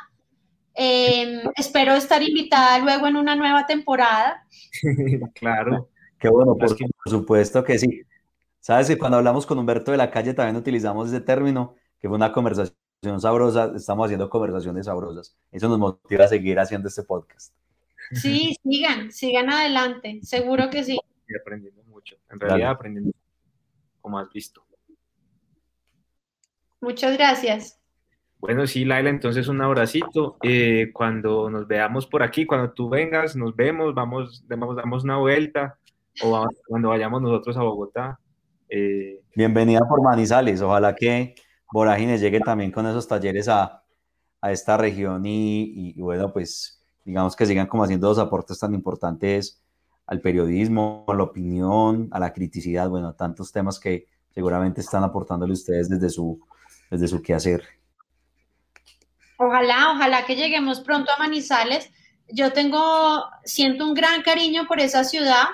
Em, espero estar invitada luego en una nueva temporada. claro. Qué bueno, por, por supuesto que sí. Sabes que cuando hablamos con Humberto de la calle también utilizamos ese término, que fue una conversación sabrosa, estamos haciendo conversaciones sabrosas. Eso nos motiva a seguir haciendo este podcast. Sí, sigan, sigan adelante, seguro que sí. Y aprendiendo mucho, en realidad aprendiendo, como has visto. Muchas gracias. Bueno, sí, Laila, entonces un abracito. Eh, cuando nos veamos por aquí, cuando tú vengas, nos vemos, vamos, damos, damos una vuelta, o cuando vayamos nosotros a Bogotá. Eh, Bienvenida por Manizales. Ojalá que Vorágine llegue también con esos talleres a, esta región y, bueno, pues digamos que sigan como haciendo dos aportes tan importantes al periodismo, a la opinión, a la criticidad, bueno, tantos temas que seguramente están aportándole ustedes desde su, desde su quehacer. Ojalá, ojalá que lleguemos pronto a Manizales. Yo tengo, siento un gran cariño por esa ciudad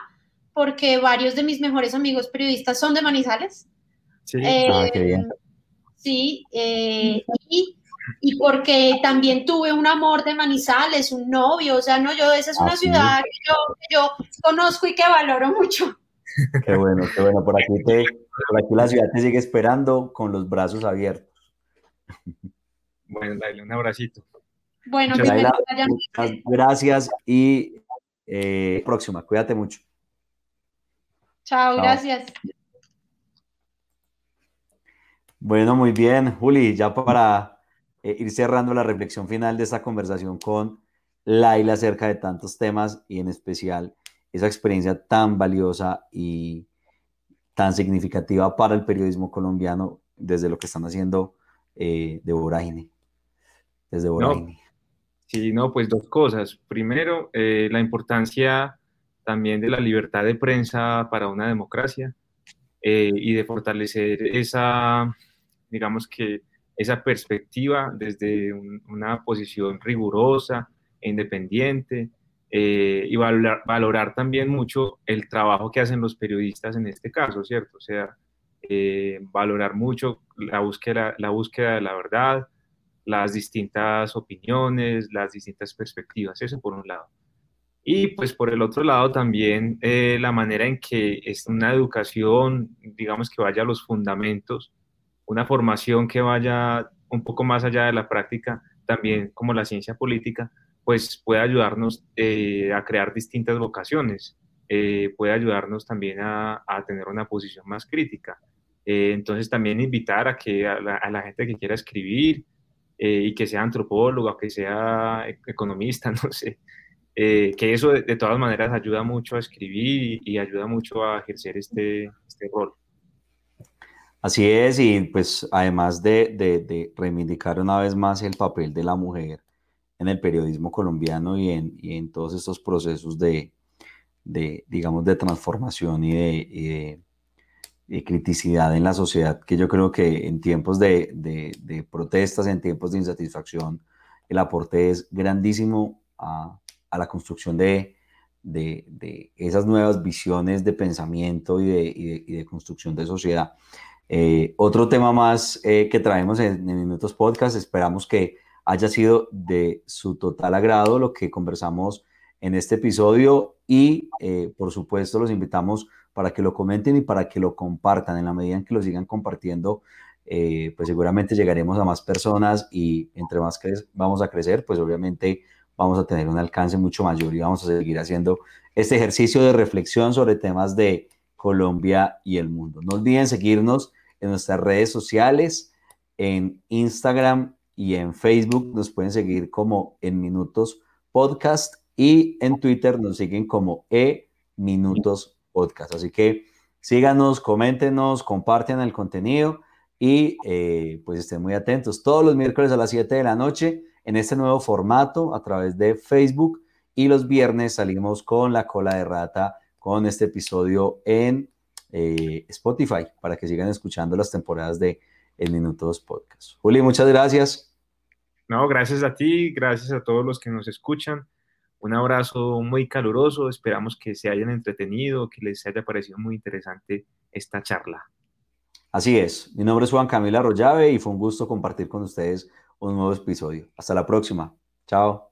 porque varios de mis mejores amigos periodistas son de Manizales. Sí, ah, qué bien. Eh, sí, eh, y, porque también tuve un amor de Manizales, un novio, o sea, no, yo, esa es una ah, ciudad que yo, conozco y que valoro mucho. Qué bueno, qué bueno, por aquí, te, por aquí la ciudad te sigue esperando con los brazos abiertos. Bueno, dale un abracito. Bueno, gracias y eh, próxima. Cuídate mucho. Chao, gracias. Bueno, muy bien, Juli, ya para eh, ir cerrando la reflexión final de esta conversación con Laila acerca de tantos temas y en especial esa experiencia tan valiosa y tan significativa para el periodismo colombiano desde lo que están haciendo eh, de Vorágine desde sí, no, pues dos cosas. Primero, eh, la importancia también de la libertad de prensa para una democracia eh, y de fortalecer esa, digamos que, esa perspectiva desde una posición rigurosa e independiente eh, y valorar, valorar, también mucho el trabajo que hacen los periodistas en este caso, ¿cierto? O sea, valorar mucho la búsqueda, la búsqueda de la verdad, las distintas opiniones, las distintas perspectivas, eso por un lado. Y pues por el otro lado también eh, la manera en que es una educación, digamos que vaya a los fundamentos, una formación que vaya un poco más allá de la práctica, también como la ciencia política, pues puede ayudarnos eh, a crear distintas vocaciones, eh, puede ayudarnos también a, tener una posición más crítica. Entonces también invitar a que a la, a la gente que quiera escribir, eh, y que sea antropólogo, que sea economista, no sé, eh, que eso de, todas maneras ayuda mucho a escribir y, ayuda mucho a ejercer este, este, rol. Así es, y pues además de, de, reivindicar una vez más el papel de la mujer en el periodismo colombiano y en, y en todos estos procesos de, digamos, de transformación y de, y criticidad en la sociedad, que yo creo que en tiempos de, de, protestas, en tiempos de insatisfacción, el aporte es grandísimo a, a la construcción de, de, esas nuevas visiones de pensamiento y de, y de construcción de sociedad. Eh, otro tema más eh, que traemos en, Minutos Podcast, esperamos que haya sido de su total agrado lo que conversamos en este episodio y eh, por supuesto los invitamos para que lo comenten y para que lo compartan. En la medida en que lo sigan compartiendo, eh, pues seguramente llegaremos a más personas y entre más que vamos a crecer, pues obviamente vamos a tener un alcance mucho mayor y vamos a seguir haciendo este ejercicio de reflexión sobre temas de Colombia y el mundo. No olviden seguirnos en nuestras redes sociales, en Instagram y en Facebook. Nos pueden seguir como en Minutos Podcast y en Twitter nos siguen como E Minutos podcast. Así que síganos, coméntenos, compartan el contenido y eh, pues estén muy atentos. Todos los miércoles a las 7 de la noche en este nuevo formato a través de Facebook y los viernes salimos con la cola de rata con este episodio en eh, Spotify para que sigan escuchando las temporadas de El Minutos Podcast. Juli, muchas gracias. No, gracias a ti, gracias a todos los que nos escuchan. Un abrazo muy caluroso, esperamos que se hayan entretenido, que les haya parecido muy interesante esta charla. Así es, mi nombre es Juan Camilo Arroyave y fue un gusto compartir con ustedes un nuevo episodio. Hasta la próxima. Chao.